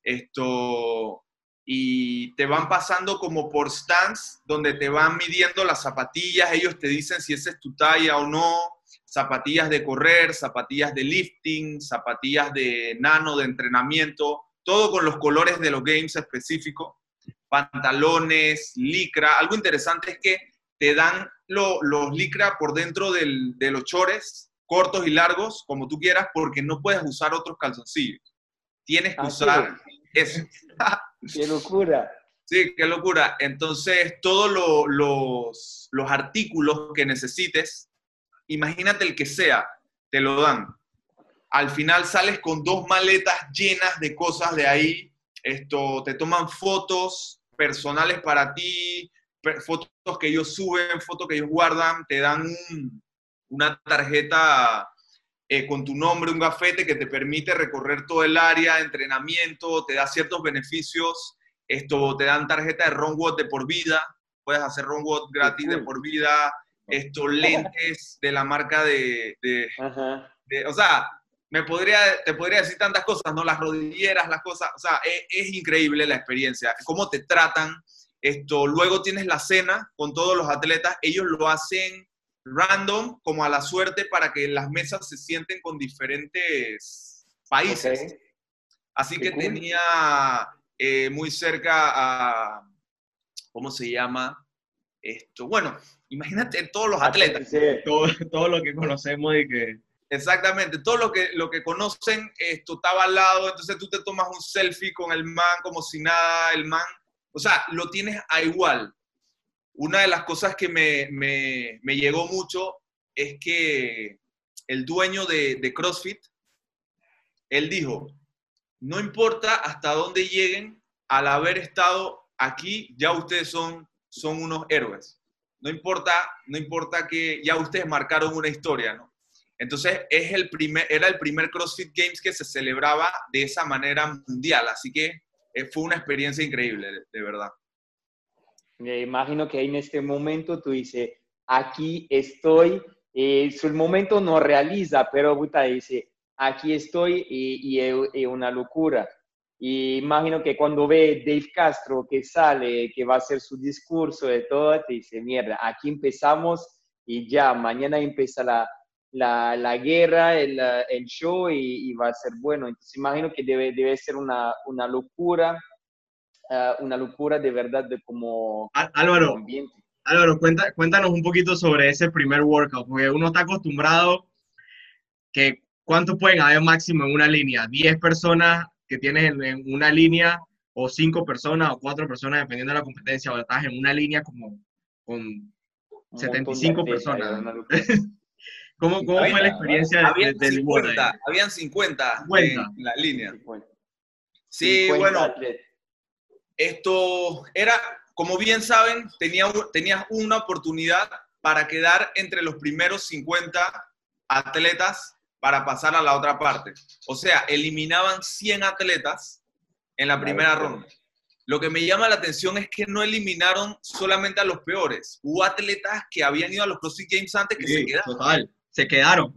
Esto, y te van pasando como por stands donde te van midiendo las zapatillas, ellos te dicen si esa es tu talla o no, zapatillas de correr, zapatillas de lifting, zapatillas de nano, de entrenamiento, todo con los colores de los games específicos, pantalones, licra. Algo interesante es que te dan lo, los licra por dentro del, de los chores, cortos y largos, como tú quieras, porque no puedes usar otros calzoncillos. Tienes que ah, usar sí. eso. ¡Qué locura! Sí, qué locura. Entonces, todos lo, los, los artículos que necesites, imagínate el que sea, te lo dan. Al final sales con dos maletas llenas de cosas de ahí. Esto, te toman fotos personales para ti, fotos que ellos suben, fotos que ellos guardan, te dan un, una tarjeta eh, con tu nombre, un gafete que te permite recorrer todo el área, entrenamiento, te da ciertos beneficios, esto te dan tarjeta de Ronwood de por vida, puedes hacer Ronwood gratis de por vida, estos lentes de la marca de, de, de, o sea, me podría, te podría decir tantas cosas, ¿no? Las rodilleras, las cosas, o sea, es, es increíble la experiencia, cómo te tratan, esto, luego tienes la cena con todos los atletas, ellos lo hacen random, como a la suerte, para que las mesas se sienten con diferentes países. Okay. Así Qué que cool. tenía eh, muy cerca a, ¿cómo se llama? Esto, bueno, imagínate todos los atletas. Sí. Todo, todo, lo que conocemos y que... Exactamente, todo lo que, lo que conocen, esto estaba al lado, entonces tú te tomas un selfie con el man como si nada, el man, o sea, lo tienes a igual una de las cosas que me, me, me llegó mucho es que el dueño de, de, CrossFit, él dijo, no importa hasta dónde lleguen, al haber estado aquí, ya ustedes son, son unos héroes. No importa, no importa que ya ustedes marcaron una historia, ¿no? Entonces, es el primer, era el primer CrossFit Games que se celebraba de esa manera mundial, así que eh, fue una experiencia increíble, de, verdad. Me imagino que en este momento tú dices, aquí estoy, eh, el momento no realiza, pero puta, dice, aquí estoy y, es, una locura. Y imagino que cuando ve Dave Castro que sale, que va a hacer su discurso de todo, te dice, mierda, aquí empezamos y ya, mañana empieza la, la, la guerra, el, el show y, y, va a ser bueno. Entonces imagino que debe, debe ser una, una locura uh, una locura de verdad de como Álvaro, ambiente. Álvaro, cuenta, cuéntanos un poquito sobre ese primer workout, porque uno está acostumbrado que cuántos pueden haber máximo en una línea, 10 personas que tienes en, en, una línea o 5 personas o 4 personas dependiendo de la competencia, o estás en una línea como con un 75 de personas. ¿Cómo, cómo fue la experiencia habían del 50, Habían 50, 50, en la línea. 50. Sí, 50 bueno. Atletas esto era, como bien saben, tenía, tenías una oportunidad para quedar entre los primeros 50 atletas para pasar a la otra parte. O sea, eliminaban 100 atletas en la primera ronda. Lo que me llama la atención es que no eliminaron solamente a los peores. Hubo atletas que habían ido a los CrossFit Games antes que sí, se quedaron. Total, se quedaron.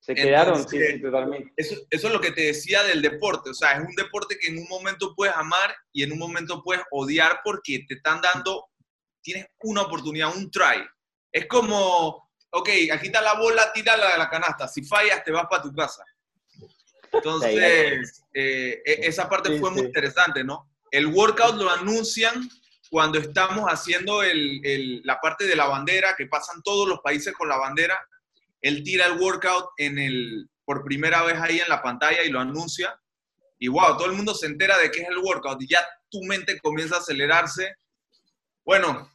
Se quedaron, sí, sí, totalmente. Eso, eso es lo que te decía del deporte. O sea, es un deporte que en un momento puedes amar y en un momento puedes odiar porque te están dando, tienes una oportunidad, un try. Es como, ok, aquí está la bola, tírala de la canasta. Si fallas, te vas para tu casa. Entonces, eh, e- esa parte Sí, fue muy interesante, ¿no? El workout lo anuncian cuando estamos haciendo el- el- la parte de la bandera, que pasan todos los países con la bandera. Él tira el workout en el, por primera vez ahí en la pantalla y lo anuncia. Y wow, todo el mundo se entera de qué es el workout y ya tu mente comienza a acelerarse. Bueno,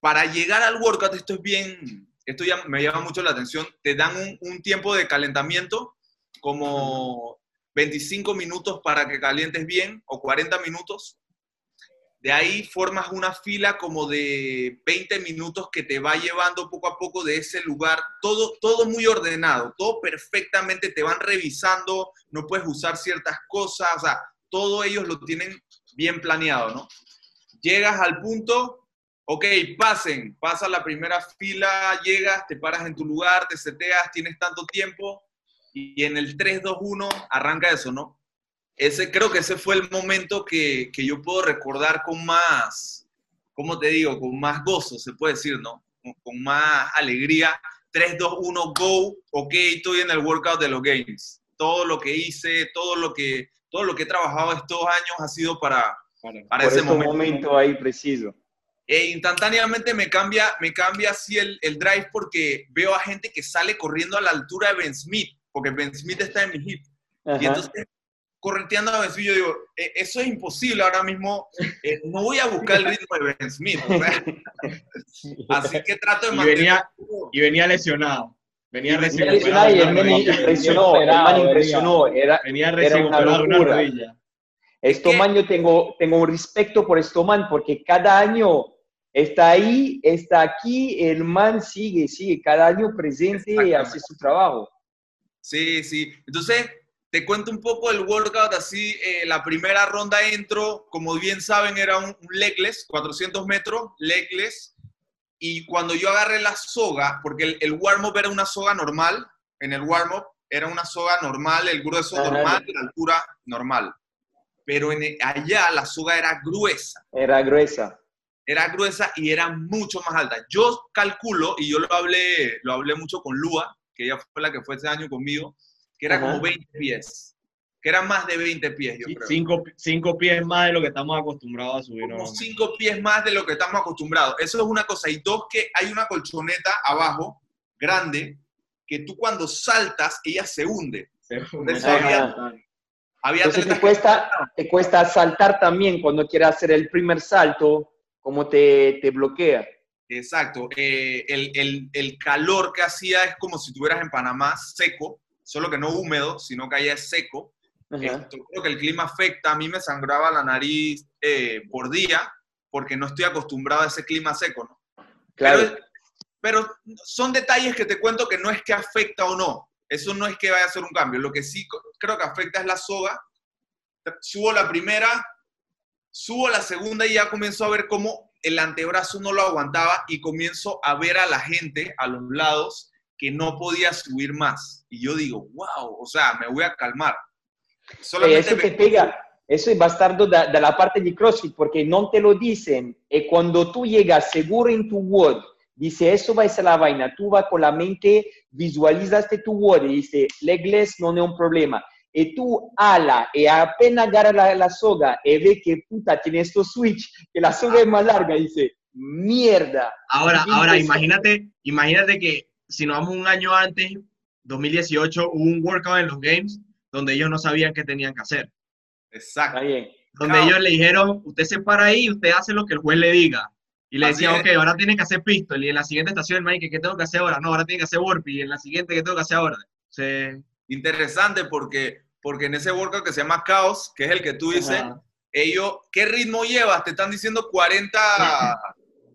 para llegar al workout, esto es bien, esto ya me llama mucho la atención, te dan un, tiempo de calentamiento como 25 minutos para que calientes bien o 40 minutos. De ahí formas una fila como de 20 minutos que te va llevando poco a poco de ese lugar, todo, todo muy ordenado, todo perfectamente, te van revisando, no puedes usar ciertas cosas, todo ellos lo tienen bien planeado, ¿no? Llegas al punto, ok, pasen, pasa la primera fila, llegas, te paras en tu lugar, te seteas, tienes tanto tiempo, y en el 3-2-1 arranca eso, ¿no? Ese, creo que ese fue el momento que, que yo puedo recordar con más, ¿cómo te digo? Con más gozo, se puede decir, ¿no? Con, con más alegría. 3-2-1, go, ok, estoy en el workout de los games. Todo lo que hice, todo lo que, todo lo que he trabajado estos años ha sido para, para Por ese momento. momento ahí preciso. E instantáneamente me cambia, me cambia así el, el drive porque veo a gente que sale corriendo a la altura de Ben Smith, porque Ben Smith está en mi hip. Y Ajá. entonces, correteando a Ben Smith, yo digo, "E- eso es imposible ahora mismo. eh, no voy a buscar el ritmo de Ben Smith. o sea, así que trato de Y mantener. venía- Y venía lesionado. Venía Y recién venía operado y una man rodilla. impresionó, venía. impresionó. Era, Venía Era recién una de una locura. rodilla. Esto que- man, yo tengo, tengo un respeto por esto man, porque cada año está ahí, está aquí, el man sigue, sigue, cada año presente y hace su trabajo. Sí, sí. Entonces, te cuento un poco el workout así. eh, la primera ronda entro, como bien saben, era un, un legless, 400 metros, legless. Y cuando yo agarré la soga, porque el, el warm-up era una soga normal, en el warm-up era una soga normal, el grueso Ajá. normal la altura normal. Pero en allá la soga era gruesa Era gruesa. Era gruesa y era mucho más alta. Yo calculo, y yo lo hablé, lo hablé mucho con Lua, que ella fue la que fue ese año conmigo, que era Ajá. como 20 pies, que era más de 20 pies, yo Sí, creo. Cinco, cinco pies más de lo que estamos acostumbrados a subir. Como. 5 pies más de lo que estamos acostumbrados. Eso es una cosa. Y dos, que hay una colchoneta abajo, grande, que tú cuando saltas, ella se hunde. Entonces, Ajá. Había Entonces te cuesta, te cuesta saltar también cuando quieres hacer el primer salto, como te, te bloquea. Exacto. Eh, el, el- el calor que hacía es como si estuvieras en Panamá seco, solo que no húmedo, sino que allá es seco. Esto, creo que el clima afecta. A mí me sangraba la nariz eh, por día porque no estoy acostumbrado a ese clima seco, ¿no? Claro. Pero, pero son detalles que te cuento que no es que afecta o no. Eso no es que vaya a ser un cambio. Lo que sí creo que afecta es la soga. Subo la primera, subo la segunda y ya comienzo a ver cómo el antebrazo no lo aguantaba y comienzo a ver a la gente a los lados que no podía subir más. Y yo digo, wow, o sea, me voy a calmar. Eh, Solamente eso te me- pega, eso es bastardo da, dalla parte di CrossFit perché non te lo dicen e quando tu llegas seguro en tu WOD, dice eso va a ser la vaina, tú vas con la mente, visualizaste tu WOD y dice legless non è un problema. E tu ala e apenas agarra la, la soga e ve que puta tiene esto switch, que la soga es más larga, dice mierda. Ahora, ahora imagínate, imagínate que si nos vamos un año antes, 2018, hubo un workout en los games donde ellos no sabían qué tenían que hacer. Exacto. Está bien. Donde Claro. ellos le dijeron, usted se para ahí y usted hace lo que el juez le diga. Y le Así es. ok, ahora tiene que hacer pistol. Y en la siguiente estación, ¿qué, ¿qué tengo que hacer ahora? No, ahora tiene que hacer burpee. Y en la siguiente, ¿qué tengo que hacer ahora? Se- Interesante porque, porque en ese workout que se llama Caos, que es el que tú dices, Ajá. ellos, ¿qué ritmo llevas? Te están diciendo 40,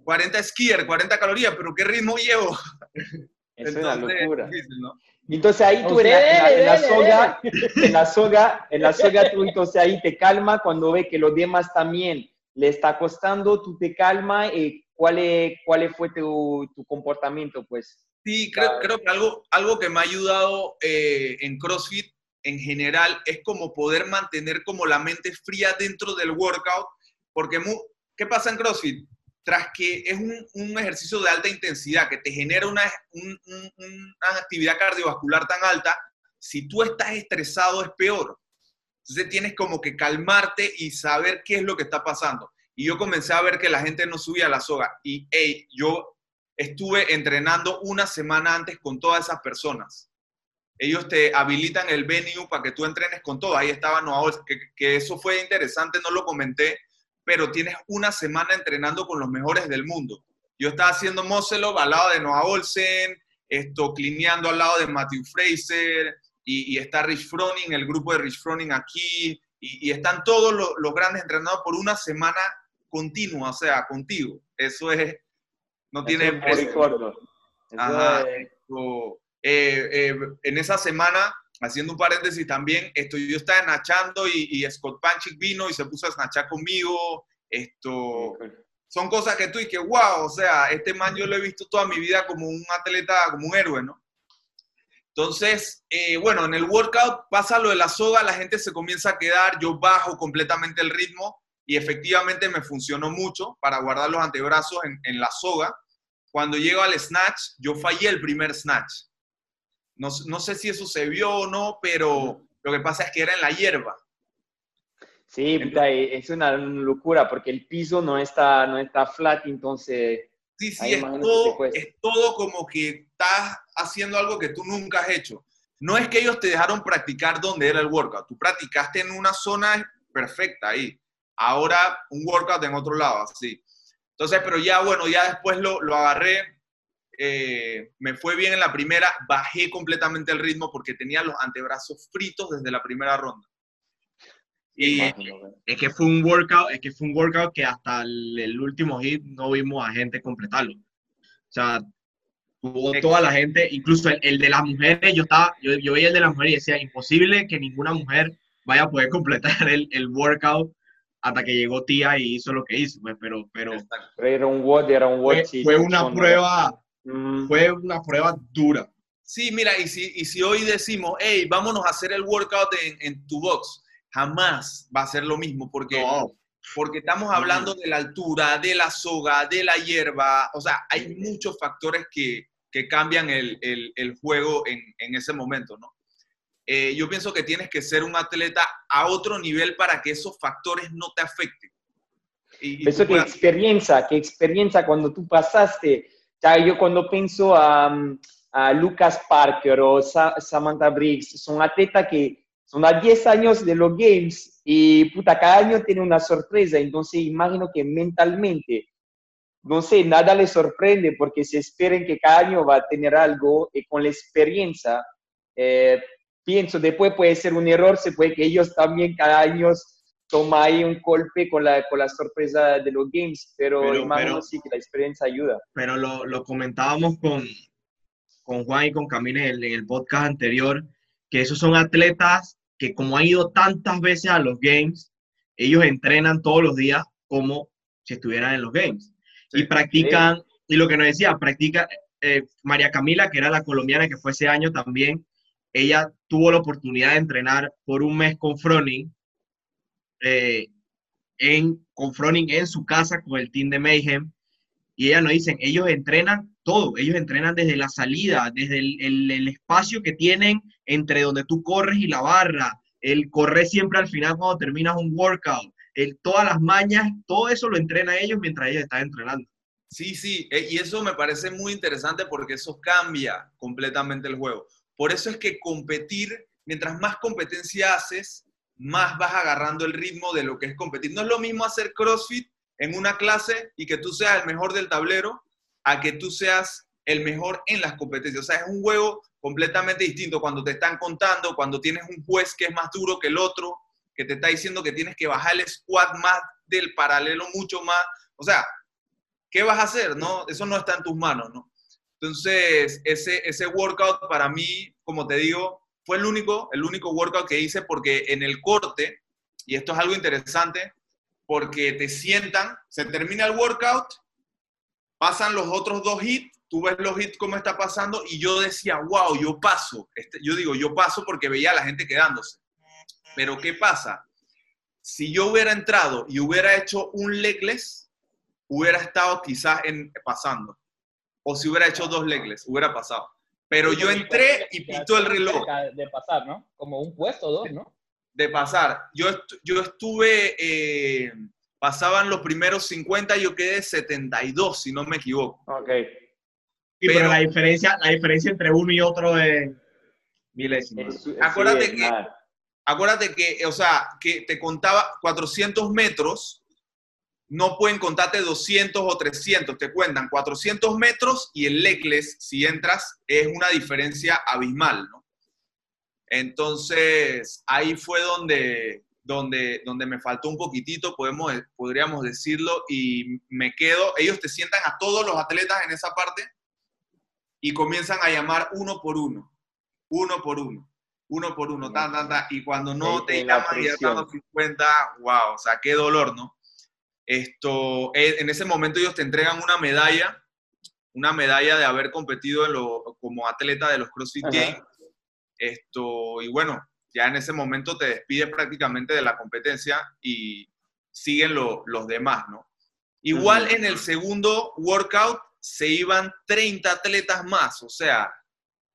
40 skier, 40 calorías, pero ¿qué ritmo llevo? Eso es una Entonces, locura. difícil, ¿no? Entonces ahí tú Usted en la, en la- en la soga, en la soga, en la soga tú entonces ahí te calma cuando ve que los demás también le está costando, tú te calma, eh, ¿cuál, es, ¿cuál fue tu, tu comportamiento? Pues, sí, creo, creo, que algo, algo que me ha ayudado eh, en CrossFit en general es como poder mantener como la mente fría dentro del workout, porque ¿qué pasa en CrossFit? Tras que es un, ejercicio de alta intensidad que te genera una, una actividad cardiovascular tan alta, si tú estás estresado es peor. Entonces tienes como que calmarte y saber qué es lo que está pasando. Y yo comencé a ver que la gente no subía la soga. Y hey, yo estuve entrenando una semana antes con todas esas personas. Ellos te habilitan el venue para que tú entrenes con todo. Ahí estaba Noah que, que eso fue interesante, no lo comenté, pero tienes una semana entrenando con los mejores del mundo. Yo estaba haciendo muscle al lado de Noah Olsen, esto, clineando al lado de Matthew Fraser, y, está Rich Froning, el grupo de Rich Froning aquí, y, están todos los, grandes entrenados por una semana continua, o sea, contigo. Eso es, no tiene precio. Eh, eh, en esa semana, haciendo un paréntesis también, esto, yo estaba snatchando y, Scott Panchik vino y se puso a snatchar conmigo. Esto, son cosas que tú y que, wow, o sea, este man yo lo he visto toda mi vida como un atleta, como un héroe, ¿no? Entonces, eh, bueno, en el workout pasa lo de la soga, la gente se comienza a quedar, yo bajo completamente el ritmo y efectivamente me funcionó mucho para guardar los antebrazos en, la soga. Cuando llego al snatch, yo fallé el primer snatch. No, no, sé si eso se vio o no, pero lo que pasa es que era en la hierba. Sí, es una locura porque el piso no está, no está flat, entonces Sí, sí, es todo, es todo como que estás haciendo algo que tú nunca has hecho. No es que ellos te dejaron practicar donde era el workout, tú practicaste en una zona perfecta ahí. Ahora un workout en otro lado, así. Entonces, pero ya bueno, ya después lo, lo agarré, eh, me fue bien en la primera, bajé completamente el ritmo porque tenía los antebrazos fritos desde la primera ronda. Y es que fue un workout, es que fue un workout que hasta el, último hit no vimos a gente completarlo. O sea, tuvo toda la gente, incluso el, de las mujeres, yo estaba, yo, yo veía el de las mujeres y decía, imposible que ninguna mujer vaya a poder completar el, el workout hasta que llegó tía y hizo lo que hizo, pues, pero, pero era un WOD, era un WOD. Fue, una prueba, mm. fue una prueba dura. Sí, mira, y si, y si hoy decimos, hey, vámonos a hacer el workout en, en tu box, jamás va a ser lo mismo porque, porque estamos hablando de la altura, de la soga, de la hierba, o sea, hay muchos factores que, que cambian el, el, el juego en, en, ese momento, ¿no? Eh, yo pienso que tienes que ser un atleta a otro nivel para que esos factores no te afecten. Y, Eso que experiencia, que experiencia cuando tú pasaste. Ya yo cuando pienso a, a Lucas Parker o Samantha Briggs, son atletas que son a 10 años de los games y puta, cada año tiene una sorpresa, entonces imagino que mentalmente, no sé, nada les sorprende porque se esperen que cada año va a tener algo y con la experiencia, eh, pienso, después puede ser un error, se puede que ellos también cada año tomen ahí un golpe con la, con la sorpresa de los games, pero, imagino sí que la experiencia ayuda. Pero lo, lo comentábamos con, con Juan y con Camille en el podcast anterior, que esos son atletas que como han ido tantas veces a los games, ellos entrenan todos los días como si estuvieran en los games. y practican, y lo que nos decía, practica eh, María Camila, que era la colombiana que fue ese año también, ella tuvo la oportunidad de entrenar por un mes con Froning, eh, en, con Froning en su casa con el team de Mayhem, y ella nos dicen, ellos entrenan todo. Ellos entrenan desde la salida, desde el, espacio que tienen entre donde tú corres y la barra, el correr siempre al final cuando terminas un workout, el, todas las mañas, todo eso lo entrenan ellos mientras ellos están entrenando. Sí, sí, e, y eso me parece muy interesante porque eso cambia completamente el juego. Por eso es que competir, mientras más competencia haces, más vas agarrando el ritmo de lo que es competir. No es lo mismo hacer CrossFit en una clase y que tú seas el mejor del tablero a que tú seas el mejor en las competencias. O sea, es un juego completamente distinto cuando te están contando, cuando tienes un juez que es más duro que el otro, que te está diciendo que tienes que bajar el squat más del paralelo mucho más. O sea, ¿qué vas a hacer? No? Eso no está en tus manos, ¿no? Entonces, ese, ese workout para mí, como te digo, fue el único, el único workout que hice porque en el corte, y esto es algo interesante, porque te sientan, se termina el workout, pasan los otros dos hits, tú ves los hits cómo está pasando y yo decía, wow, yo paso. Este, yo digo, yo paso porque veía a la gente quedándose. Pero ¿qué pasa? Si yo hubiera entrado y hubiera hecho un legless, hubiera estado quizás en, pasando. O si hubiera hecho dos legless, hubiera pasado. Pero yo entré y pitó el reloj. De pasar, ¿no? Como un puesto, dos, ¿no? De pasar. Yo, yo estuve, eh, pasaban los primeros 50, yo quedé 72, si no me equivoco. Ok. pero, la, diferencia, la diferencia entre uno y otro es milésimas. Acuérdate que, acuérdate que, o sea, que te contaba 400 metros no pueden contarte 200 o 300, te cuentan 400 metros y el legless, si entras, es una diferencia abismal, ¿no? Entonces, ahí fue donde, donde, donde me faltó un poquitito, podemos, podríamos decirlo, y me quedo, ellos te sientan a todos los atletas en esa parte y comienzan a llamar uno por uno, uno por uno, uno por uno, tan, tan, tan, y cuando no te llaman y ya están 50, wow, o sea, qué dolor, ¿no? Esto, eh, en ese momento ellos te entregan una medalla, una medalla de haber competido en lo, como atleta de los CrossFit Games. Esto, y bueno, ya en ese momento te despides prácticamente de la competencia y siguen los demás, ¿no? Igual en el segundo workout se iban 30 atletas más, o sea,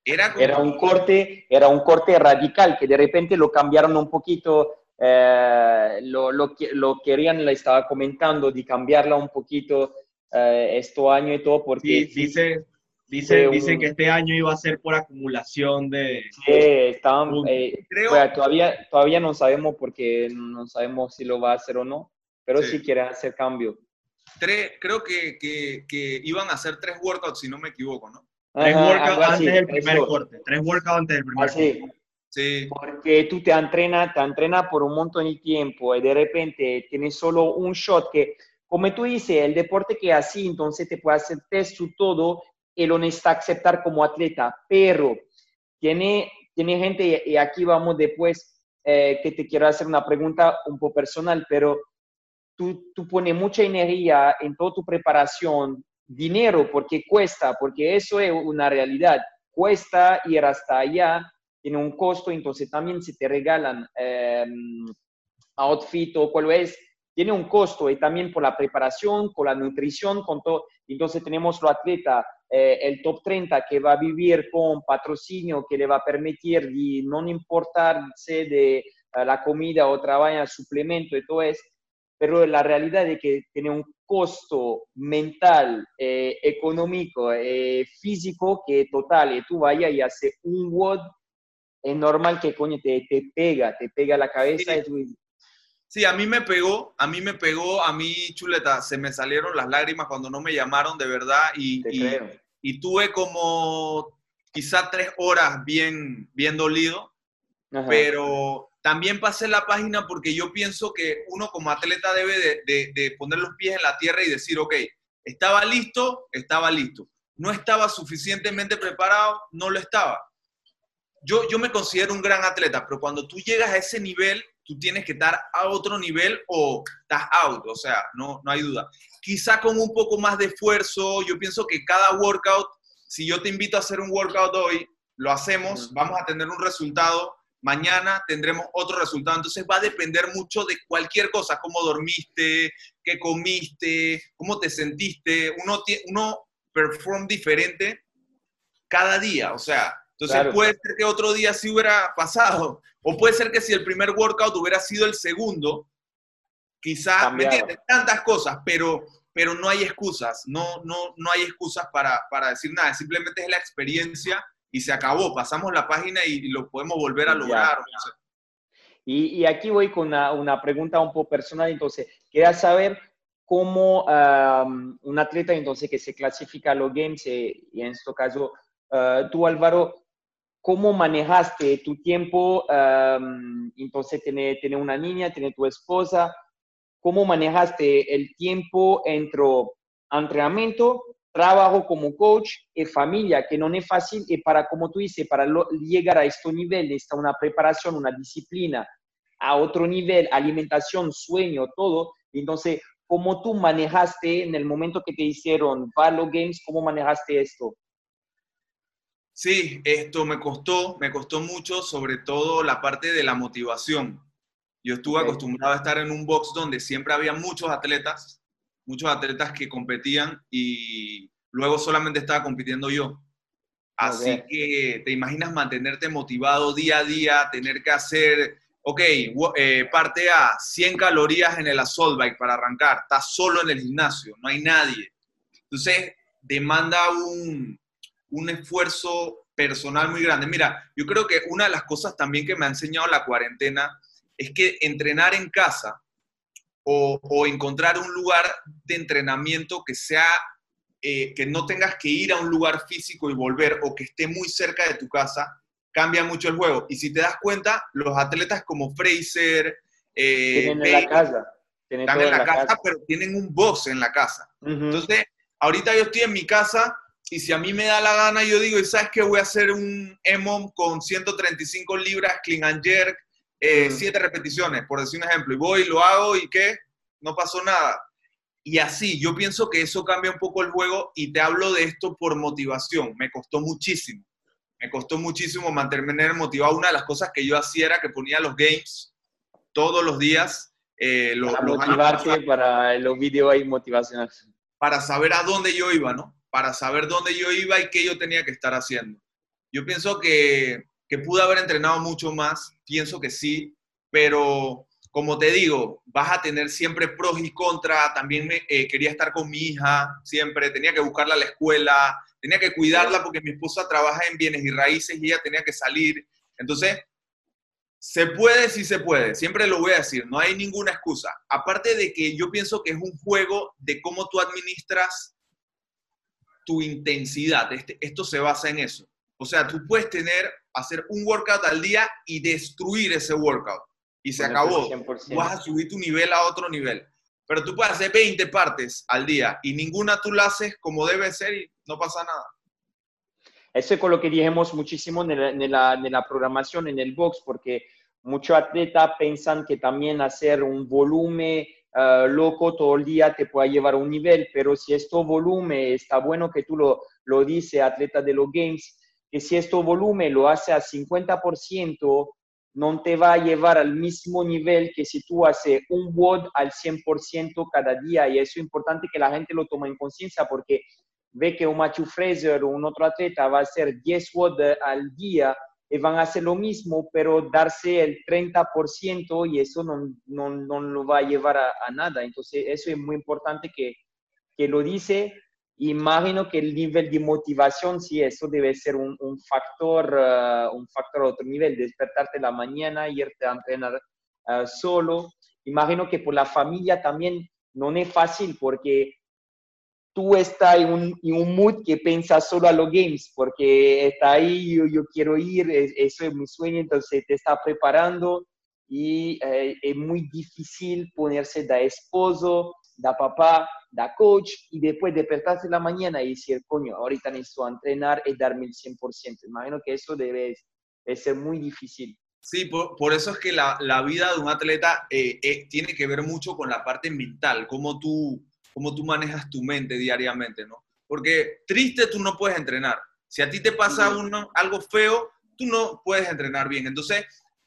era Era un corte, era un corte radical, que de repente lo cambiaron un poquito eh, lo, lo, lo, querían, le estaba comentando, de cambiarla un poquito eh, este año y todo, porque... dice, dice, dice que este año iba a ser por acumulación de... Sí, estaban, eh, todavía, todavía no sabemos porque no sabemos si lo va a hacer o no, pero sí, quiere hacer cambio. Tres, creo que, que, que, iban a hacer tres workouts, si no me equivoco, ¿no? Tres workouts antes del primer corte. Tres workouts antes del primer corte. Porque tú te entrenas, te entrenas por un montón de tiempo y de repente tienes solo un shot que, como tú dices, el deporte que así, entonces te puede hacer test su todo y lo necesita aceptar como atleta, pero tiene, tiene gente, y aquí vamos después, eh, que te quiero hacer una pregunta un poco personal, pero tú, tú pones mucha energía en toda tu preparación, dinero, porque cuesta, porque eso es una realidad, cuesta ir hasta allá tiene un costo, entonces también si te regalan eh, outfit o cuál es, tiene un costo y también por la preparación, con la nutrición, con todo. Entonces tenemos lo atleta, eh, el top 30 que va a vivir con patrocinio que le va a permitir de no importarse de eh, la comida o trabajo, suplemento y todo eso, pero la realidad es que tiene un costo mental, eh, económico, físico que total, y tú vayas y haces un WOD es normal que coño te, te pega, te pega la cabeza. Sí. a mí me pegó, a mí me pegó, a mí, chuleta, se me salieron las lágrimas cuando no me llamaron de verdad y, y, tuve como quizá tres horas bien, bien dolido, pero también pasé la página porque yo pienso que uno como atleta debe de, de, de poner los pies en la tierra y decir, ok, estaba listo, estaba listo. No estaba suficientemente preparado, no lo estaba yo, yo me considero un gran atleta, pero cuando tú llegas a ese nivel, tú tienes que estar a otro nivel o estás out, o sea, no, no hay duda. Quizá con un poco más de esfuerzo, yo pienso que cada workout, si yo te invito a hacer un workout hoy, lo hacemos, vamos a tener un resultado, mañana tendremos otro resultado, entonces va a depender mucho de cualquier cosa, cómo dormiste, qué comiste, cómo te sentiste, uno, uno perform diferente cada día, o sea, entonces puede ser que otro día sí hubiera pasado, o puede ser que si el primer workout hubiera sido el segundo, quizás, ¿me entiendes? Tantas cosas, pero, pero no hay excusas, no, no, no hay excusas para, para decir nada, simplemente es la experiencia y se acabó, pasamos la página y, lo podemos volver a lograr. y, y, aquí voy con una, una, pregunta un poco personal, entonces, quería saber cómo un atleta entonces que se clasifica a los Games, eh, y en este caso uh, tú Álvaro, ¿Cómo manejaste tu tiempo? entonces, tiene, tiene una niña, tiene tu esposa. ¿Cómo manejaste el tiempo entre entrenamiento, trabajo como coach y familia, que no es fácil y para, como tú dices, para llegar a este nivel, está una preparación, una disciplina, a otro nivel, alimentación, sueño, todo, Entonces, ¿cómo tú manejaste en el momento que te hicieron Valo Games? ¿Cómo manejaste esto? Sí, esto me costó, me costó mucho, sobre todo la parte de la motivación. Yo estuve acostumbrado a estar en un box donde siempre había muchos atletas, muchos atletas que competían y luego solamente estaba compitiendo yo. Así que te imaginas mantenerte motivado día a día, tener que hacer, ok, eh, parte a 100 calorías en el assault bike para arrancar, estás solo en el gimnasio, no hay nadie. Entonces, demanda un, un esfuerzo personal muy grande. Mira, yo creo que una de las cosas también que me ha enseñado la cuarentena es que entrenar en casa o, encontrar un lugar de entrenamiento que sea, eh, que no tengas que ir a un lugar físico y volver o que esté muy cerca de tu casa, cambia mucho el juego. Y si te das cuenta, los atletas como Fraser, eh, tienen en la casa. Tienen están en la, casa, pero tienen un box en la casa. Entonces, ahorita yo estoy en mi casa y si a mí me da la gana, yo digo, ¿sabes qué? Voy a hacer un EMOM con 135 libras, clean and jerk, eh, siete repeticiones, por decir un ejemplo, y voy, lo hago y ¿qué? No pasó nada. Y así, yo pienso que eso cambia un poco el juego y te hablo de esto por motivación. Me costó muchísimo. Me costó muchísimo mantenerme motivado. Una de las cosas que yo hacía era que ponía los games todos los días. Eh, para motivarte para los videos ahí motivacionales. Para saber a dónde yo iba, ¿no? Para saber dónde yo iba y qué yo tenía que estar haciendo. Yo pienso que que pude haber entrenado mucho más, pienso que sí, pero como te digo, vas a tener siempre pros y contras. También me, eh, quería estar con mi hija, siempre tenía que buscarla a la escuela, tenía que cuidarla porque mi esposa trabaja en bienes y raíces y ella tenía que salir. Entonces, se puede, sí se puede, siempre lo voy a decir, no hay ninguna excusa. Aparte de que yo pienso que es un juego de cómo tú administras tu intensidad. Este, esto se basa en eso. O sea, tú puedes tener, hacer un workout al día y destruir ese workout. Y se acabó. Vas a subir tu nivel a otro nivel. Pero tú puedes hacer 20 partes al día y ninguna tú la haces como debe ser y no pasa nada. Eso es con lo que dijimos muchísimo en, la, programación, en el box, porque muchos atletas piensan que también hacer un volumen eh, loco todo el día te puede llevar a un nivel, pero si esto volumen está bueno que tú lo, lo dices, atleta de los games, que si este volumen lo hace a 50%, no te va a llevar al mismo nivel que si tú haces un WOD al 100% cada día. Y eso es importante que la gente lo tome en conciencia porque ve que un Matthew Fraser o un otro atleta va a hacer 10 WOD al día van a hacer lo mismo, pero darse el 30% y eso no, no, no lo va a llevar a, a, nada. Entonces, eso es muy importante que, que lo dice Imagino que el nivel de motivación, sí, eso debe ser un, factor, uh, un factor a otro nivel, despertarte la mañana, irte a entrenar uh, solo. Imagino que por la familia también no es fácil porque tú estás en un, en un mood que piensas solo a los games, porque está ahí, yo, yo quiero ir, eso es mi sueño, entonces te está preparando y eh, es muy difícil ponerse de esposo, de papá, da coach y después despertarse en la mañana y decir, coño, ahorita necesito entrenar y darme el 100%. Imagino que eso debe, ser muy difícil. Sí, por, eso es que la, la, vida de un atleta eh, eh, tiene que ver mucho con la parte mental, cómo tú, cómo tú manejas tu mente diariamente, ¿no? Porque triste tú no puedes entrenar. Si a ti te pasa uno, algo feo, tú no puedes entrenar bien. Entonces,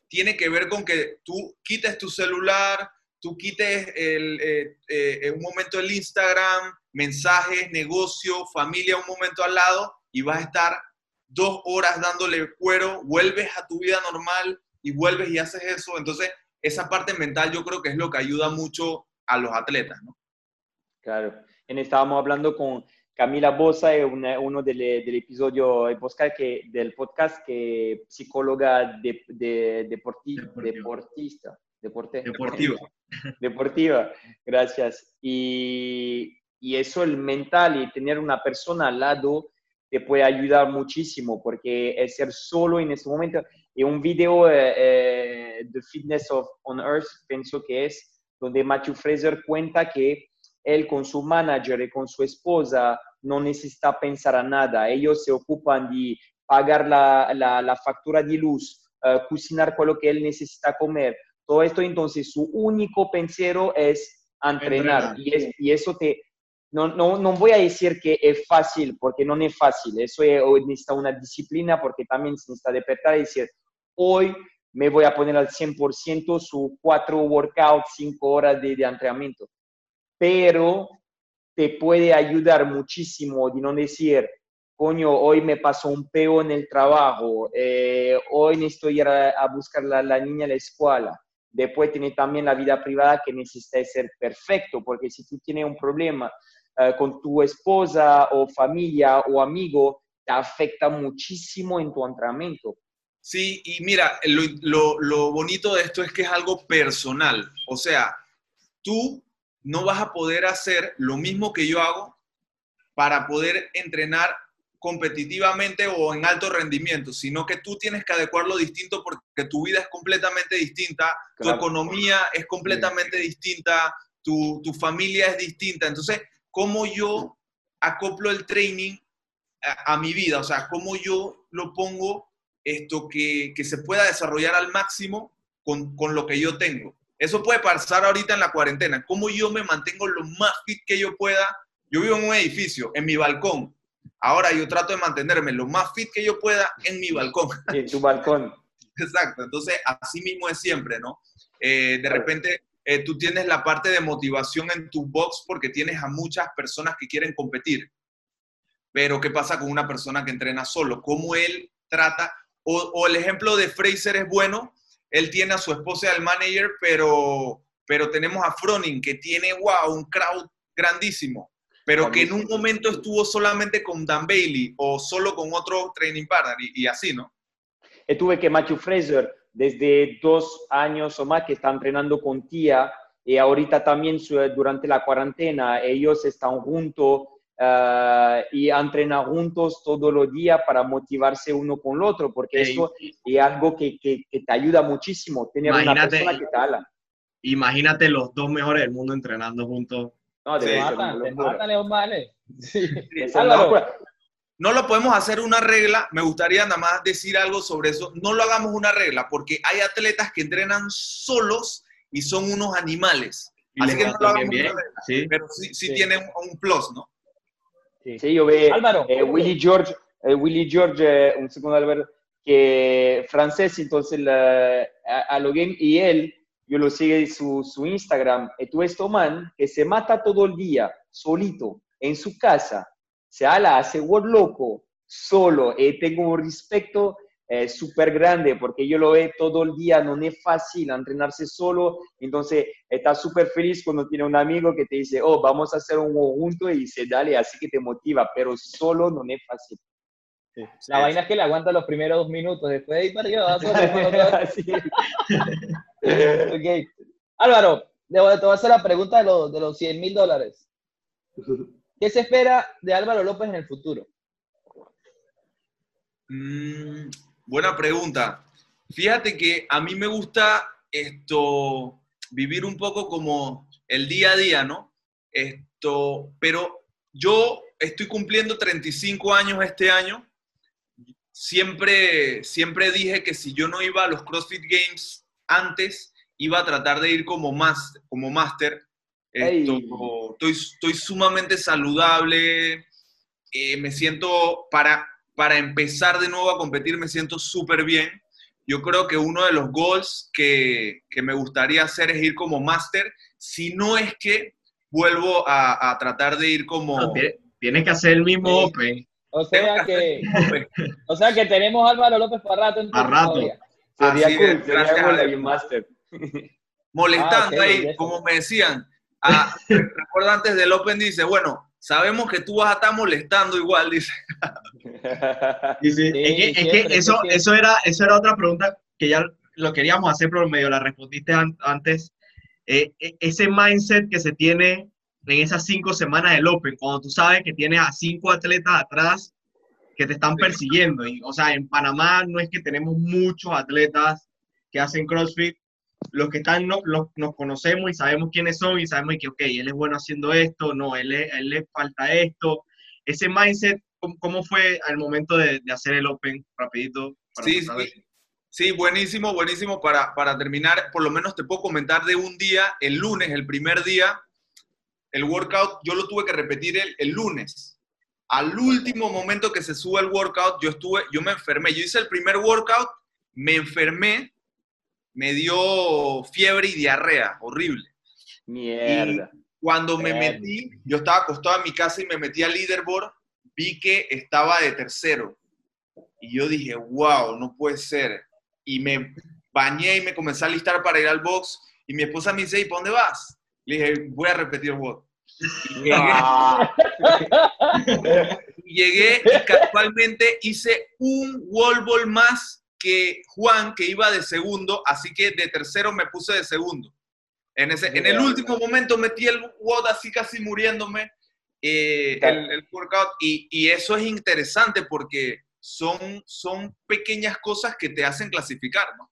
tiene que ver con que tú quites tu celular, tú quites el, eh, eh, un momento el Instagram, mensajes, negocio, familia un momento al lado y vas a estar dos horas dándole cuero, vuelves a tu vida normal y vuelves y haces eso. Entonces, esa parte mental yo creo que es lo que ayuda mucho a los atletas, ¿no? Claro. En, estábamos hablando con Camila Bosa, uno del, del episodio del podcast, que, del podcast que psicóloga de, de, deportista. Deporte. Deportiva. Deportiva, gracias. Y, y, eso, el mental y tener una persona al lado te puede ayudar muchísimo porque es ser solo en ese momento. Y un video de eh, The Fitness of on Earth, pienso que es, donde Matthew Fraser cuenta que él con su manager y con su esposa no necesita pensar a nada. Ellos se ocupan de pagar la, la, la factura de luz, uh, cocinar con lo que él necesita comer, todo esto, entonces, su único pensero es entrenar. Y, es, y eso te, no, no, no, voy a decir que es fácil, porque no es fácil. Eso es, necesita una disciplina, porque también se necesita despertar y decir, hoy me voy a poner al 100% su cuatro workouts, cinco horas de, de entrenamiento. Pero te puede ayudar muchísimo de no decir, coño, hoy me pasó un peo en el trabajo, eh, hoy necesito ir a, buscar a la, niña a la escuela. Después tiene también la vida privada que necesita ser perfecto, porque si tú tienes un problema eh, con tu esposa o familia o amigo, te afecta muchísimo en tu entrenamiento. Sí, y mira, lo, lo, lo bonito de esto es que es algo personal. O sea, tú no vas a poder hacer lo mismo que yo hago para poder entrenar competitivamente o en alto rendimiento, sino que tú tienes que adecuarlo distinto porque tu vida es completamente distinta, tu economía es completamente distinta, tu, tu, familia es distinta. Entonces, ¿cómo yo acoplo el training a, mi vida? O sea, ¿cómo yo lo pongo esto que, que se pueda desarrollar al máximo con, con, lo que yo tengo? Eso puede pasar ahorita en la cuarentena. ¿Cómo yo me mantengo lo más fit que yo pueda? Yo vivo en un edificio, en mi balcón Ahora yo trato de mantenerme lo más fit que yo pueda en mi balcón. En tu balcón. Exacto, entonces así mismo es siempre, ¿no? Eh, de repente eh, tú tienes la parte de motivación en tu box porque tienes a muchas personas que quieren competir. Pero ¿qué pasa con una persona que entrena solo? ¿Cómo él trata? O, el ejemplo de Fraser es bueno, él tiene a su esposa y al manager, pero, pero tenemos a Froning que tiene, wow, un crowd grandísimo pero que en un momento estuvo solamente con Dan Bailey o solo con otro training partner y, así, ¿no? Estuve que Matthew Fraser, desde dos años o más que está entrenando con Tía, y ahorita también durante la cuarentena, ellos están juntos uh, y entrenan juntos todos los días para motivarse uno con el otro, porque eso es algo que, que, te ayuda muchísimo, tener una persona que te habla. Imagínate los dos mejores del mundo entrenando juntos. No, te No lo podemos hacer una regla, me gustaría nada más decir algo sobre eso. No lo hagamos una regla, porque hay atletas que entrenan solos y son unos animales. Así que no lo hagamos bien, pero sí, sí, tienen un plus, ¿no? Sí, yo veo Álvaro. Eh, Willy George, eh, Willy George, eh, un segundo Álvaro, que francés, entonces a, a lo game, y él yo lo sigo en su, su Instagram, y tú esto man que se mata todo el día, solito, en su casa, se ala, hace world loco, solo, y tengo un respeto eh, súper grande, porque yo lo veo todo el día, no es fácil entrenarse solo, entonces está súper feliz cuando tiene un amigo que te dice, oh, vamos a hacer un junto y dice, dale, así que te motiva, pero solo no es fácil. La vaina es que le aguanta los primeros dos minutos, después de ahí para okay. Álvaro, te voy a hacer la pregunta de los, de los 100 mil dólares. ¿Qué se espera de Álvaro López en el futuro? Mm, buena pregunta. Fíjate que a mí me gusta esto, vivir un poco como el día a día, ¿no? Esto, pero yo estoy cumpliendo 35 años este año. Siempre, siempre dije que si yo no iba a los CrossFit Games antes iba a tratar de ir como, más, como máster. Estoy, estoy, sumamente saludable, eh, me siento, para, para empezar de nuevo a competir, me siento súper bien. Yo creo que uno de los goals que, que me gustaría hacer es ir como máster, si no es que vuelvo a, a tratar de ir como... tienes que hacer el mismo Open. O sea que, o sea que tenemos a Álvaro López para rato. Para rato. Sería cool, sería Master. Molestando ah, ahí, como me decían. Ah, recuerda antes del Open, dice, bueno, sabemos que tú vas a estar molestando igual, dice. es que, eso, eso, era, eso era otra pregunta que ya lo queríamos hacer, pero medio la respondiste antes. Eh, e, ese mindset que se tiene en esas cinco semanas del Open, cuando tú sabes que tienes a cinco atletas atrás que te están persiguiendo. Y, o sea, en Panamá no es que tenemos muchos atletas que hacen CrossFit. Los que están, no, los, nos conocemos y sabemos quiénes son y sabemos que, ok, él es bueno haciendo esto, no, él, él le falta esto. Ese mindset, ¿cómo, fue al momento de, de, hacer el Open? Rapidito. sí, sí. Sí, buenísimo, buenísimo. Para, para terminar, por lo menos te puedo comentar de un día, el lunes, el primer día, el workout yo lo tuve que repetir el, el lunes. Al último momento que se sube el workout, yo estuve, yo me enfermé. Yo hice el primer workout, me enfermé, me dio fiebre y diarrea, horrible. Mierda. Y cuando me Mierda. metí, yo estaba acostado en mi casa y me metí al leaderboard, vi que estaba de tercero. Y yo dije, wow, no puede ser. Y me bañé y me comencé a listar para ir al box. Y mi esposa me dice, ¿y para dónde vas? Le dije, voy a repetir WOD. Y llegué, Ah, llegué y casualmente hice un wall ball más que Juan, que iba de segundo, así que de tercero me puse de segundo. En, ese, en el último momento metí el WOD así casi muriéndome, eh, el, el workout, y, y eso es interesante porque son, son pequeñas cosas que te hacen clasificar, ¿no?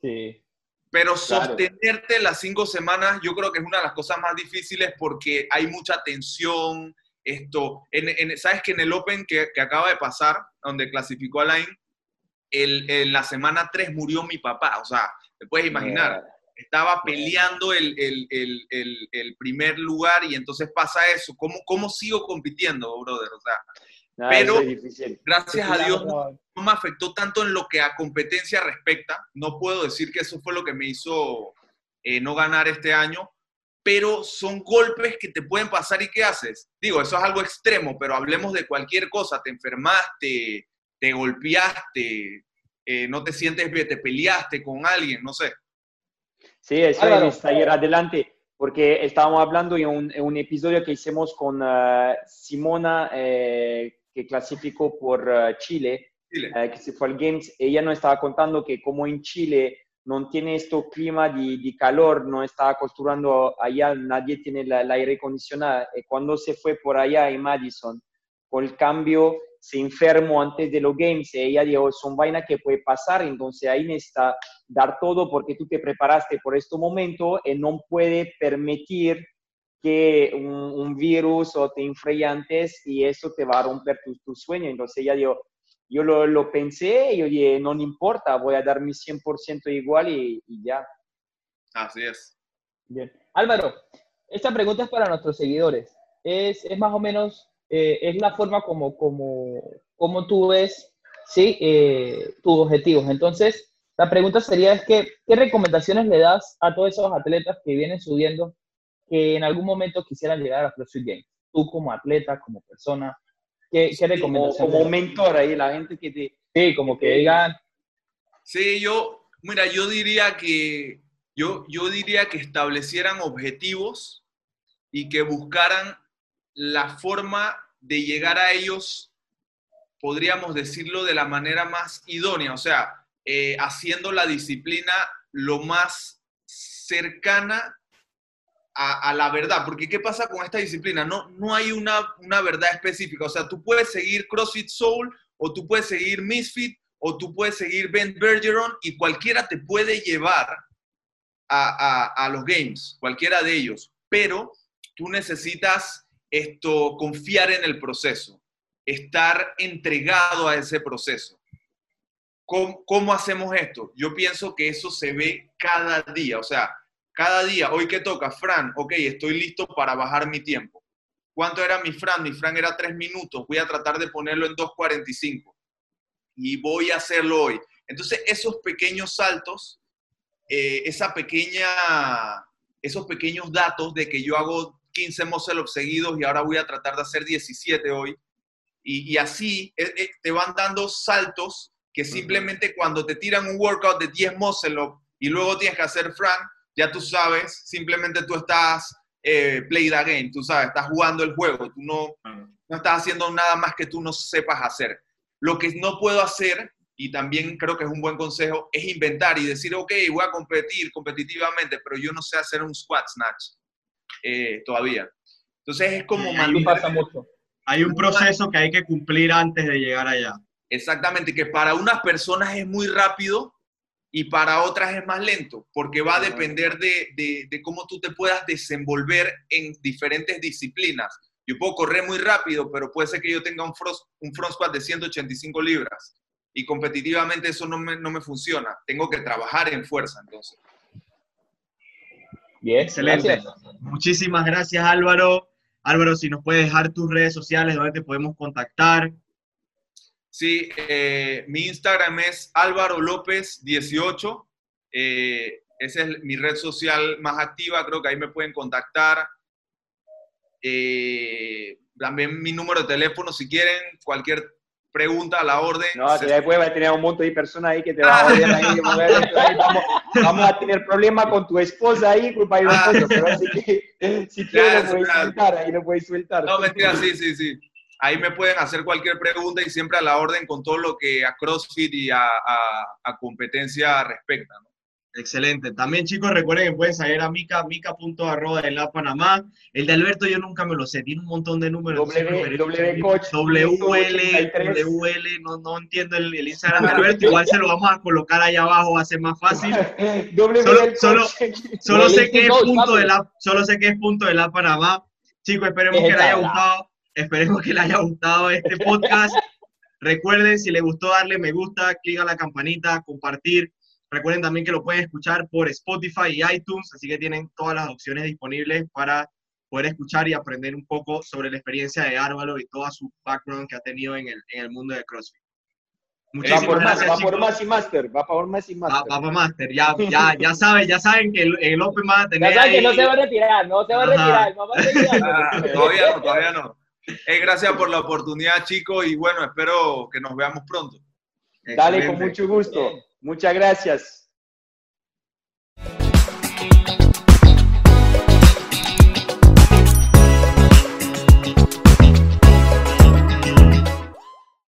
Sí. Pero Claro. sostenerte las cinco semanas, yo creo que es una de las cosas más difíciles porque hay mucha tensión. Esto, en, en- sabes que en el Open que, que acaba de pasar, donde clasificó Alain, el, en la semana 3 murió mi papá. O sea, te puedes imaginar, estaba peleando el, el- el- el- el primer lugar y entonces pasa eso. ¿Cómo, ¿Cómo sigo compitiendo, brother? O sea, No, Pero- es gracias a Dios No, no me afectó tanto en lo que a competencia respecta. No puedo decir que eso fue lo que me hizo eh, no ganar este año, pero son golpes que te pueden pasar y ¿qué haces? Digo, eso es algo extremo, pero hablemos de cualquier cosa. Te enfermaste, te golpeaste, eh, no te sientes bien, te peleaste con alguien, no sé. Sí, eso Álvaro. es seguir adelante, porque estábamos hablando en un, en un episodio que hicimos con eh, Simona, eh, que clasificó por eh, Chile, eh, que se fue al Games. Ella nos estaba contando que como en Chile no tiene este clima de, de calor, no está acostumbrando allá, nadie tiene la, el aire acondicionado. Y cuando se fue por allá en Madison, con el cambio, se enfermó antes de los Games. y ella dijo, son vainas que puede pasar, entonces ahí necesita dar todo porque tú te preparaste por este momento y no puede permitir que un, un virus o te infre antes y eso te va a romper tu, tu sueño. Entonces ella dijo, yo lo, lo pensé y yo dije, no me importa, voy a dar mi 100% igual y, y ya. Así es. Bien. Álvaro, esta pregunta es para nuestros seguidores. Es, es más o menos, eh, es la forma como, como, como tú ves ¿sí? eh, tus objetivos. Entonces, la pregunta sería es que, ¿qué recomendaciones le das a todos esos atletas que vienen subiendo que en algún momento quisieran llegar a los CrossFit Games? Tú como atleta, como persona, ¿qué, qué Como, recomendaciones? como le das? mentor ahí, la gente que te... Sí, como que digan, Sí, yo, mira, yo diría que, yo, yo diría que establecieran objetivos y que buscaran la forma de llegar a ellos, podríamos decirlo de la manera más idónea, o sea, eh, haciendo la disciplina lo más cercana a, la verdad, porque ¿qué pasa con esta disciplina? No, no hay una, una verdad específica, o sea, tú puedes seguir CrossFit Soul o tú puedes seguir Misfit o tú puedes seguir Ben Bergeron y cualquiera te puede llevar a- a los games, cualquiera de ellos, pero tú necesitas esto, confiar en el proceso, estar entregado a ese proceso. ¿Cómo, cómo hacemos esto? Yo pienso que eso se ve cada día, o sea, cada día, hoy que toca, Fran, ok, estoy listo para bajar mi tiempo. ¿Cuánto era mi Fran? Mi Fran era tres minutos, voy a tratar de ponerlo en 2.45 y voy a hacerlo hoy. Entonces, esos pequeños saltos, eh, esa pequeña, esos pequeños datos de que yo hago 15 muscle ups seguidos y ahora voy a tratar de hacer 17 hoy, y, y así eh, eh, te van dando saltos que simplemente cuando te tiran un workout de 10 muscle ups y luego tienes que hacer Fran, ya tú sabes, simplemente tú estás eh, play the game, tú sabes, estás jugando el juego, tú no, no estás haciendo nada más que tú no sepas hacer. Lo que no puedo hacer, y también creo que es un buen consejo, es inventar y decir, ok, voy a competir competitivamente, pero yo no sé hacer un squat snatch eh, todavía. Entonces es como Sí, pasa mucho. Hay un proceso que hay que cumplir antes de llegar allá. Exactamente, que para unas personas es muy rápido y para otras es más lento, porque va a depender de, de- de cómo tú te puedas desenvolver en diferentes disciplinas. Yo puedo correr muy rápido, pero puede ser que yo tenga un, front, un front squat de 185 libras y competitivamente eso no me, no me funciona. Tengo que trabajar en fuerza, entonces. Bien, Excelente. gracias. Muchísimas gracias, Álvaro. Álvaro, si nos puedes dejar tus redes sociales, donde te podemos contactar. Sí, eh, mi Instagram es Álvaro López 18. Eh, esa es mi red social más activa, creo que ahí me pueden contactar. Eh, también mi número de teléfono, si quieren, cualquier pregunta a la orden. No, que después va a tener un montón de personas ahí que te van a odiar ahí. Vamos, vamos a tener problemas con tu esposa ahí, culpa de nosotros, pero así que si quieres lo puedes sueltar, ahí lo puedes sueltar. No, mentira, sí, sí, sí. Ahí me pueden hacer cualquier pregunta y siempre a la orden con todo lo que a CrossFit y a, a, a competencia respecta. ¿no? Excelente. También, chicos, recuerden que pueden salir a mica, mica.arroba de la Panamá. El de Alberto yo nunca me lo sé, tiene un montón de números. W, w coach, WL, WL, no, no entiendo el, el, Instagram de Alberto, igual se lo vamos a colocar ahí abajo, va a ser más fácil. solo, solo, solo sé que es punto de la, solo sé que es punto de la Panamá. Chicos, esperemos que les haya gustado, esperemos que les haya gustado este podcast. Recuerden, si les gustó, darle me gusta, clic a la campanita, compartir. Recuerden también que lo pueden escuchar por Spotify y iTunes, así que tienen todas las opciones disponibles para poder escuchar y aprender un poco sobre la experiencia de Álvaro y toda su background que ha tenido en el, en el mundo de CrossFit. Muchísimas va por gracias, más, va por más y Master, va por más y Master. Va, va por Master, ya, ya, ya saben, ya saben que el, el Open va a tener Ya saben ahí... que no se va a retirar, no se va a retirar, mamá ah, Todavía no, todavía no. Hey, gracias por la oportunidad, chicos, y bueno, espero que nos veamos pronto. Dale, con mucho gusto. Bien. Muchas gracias.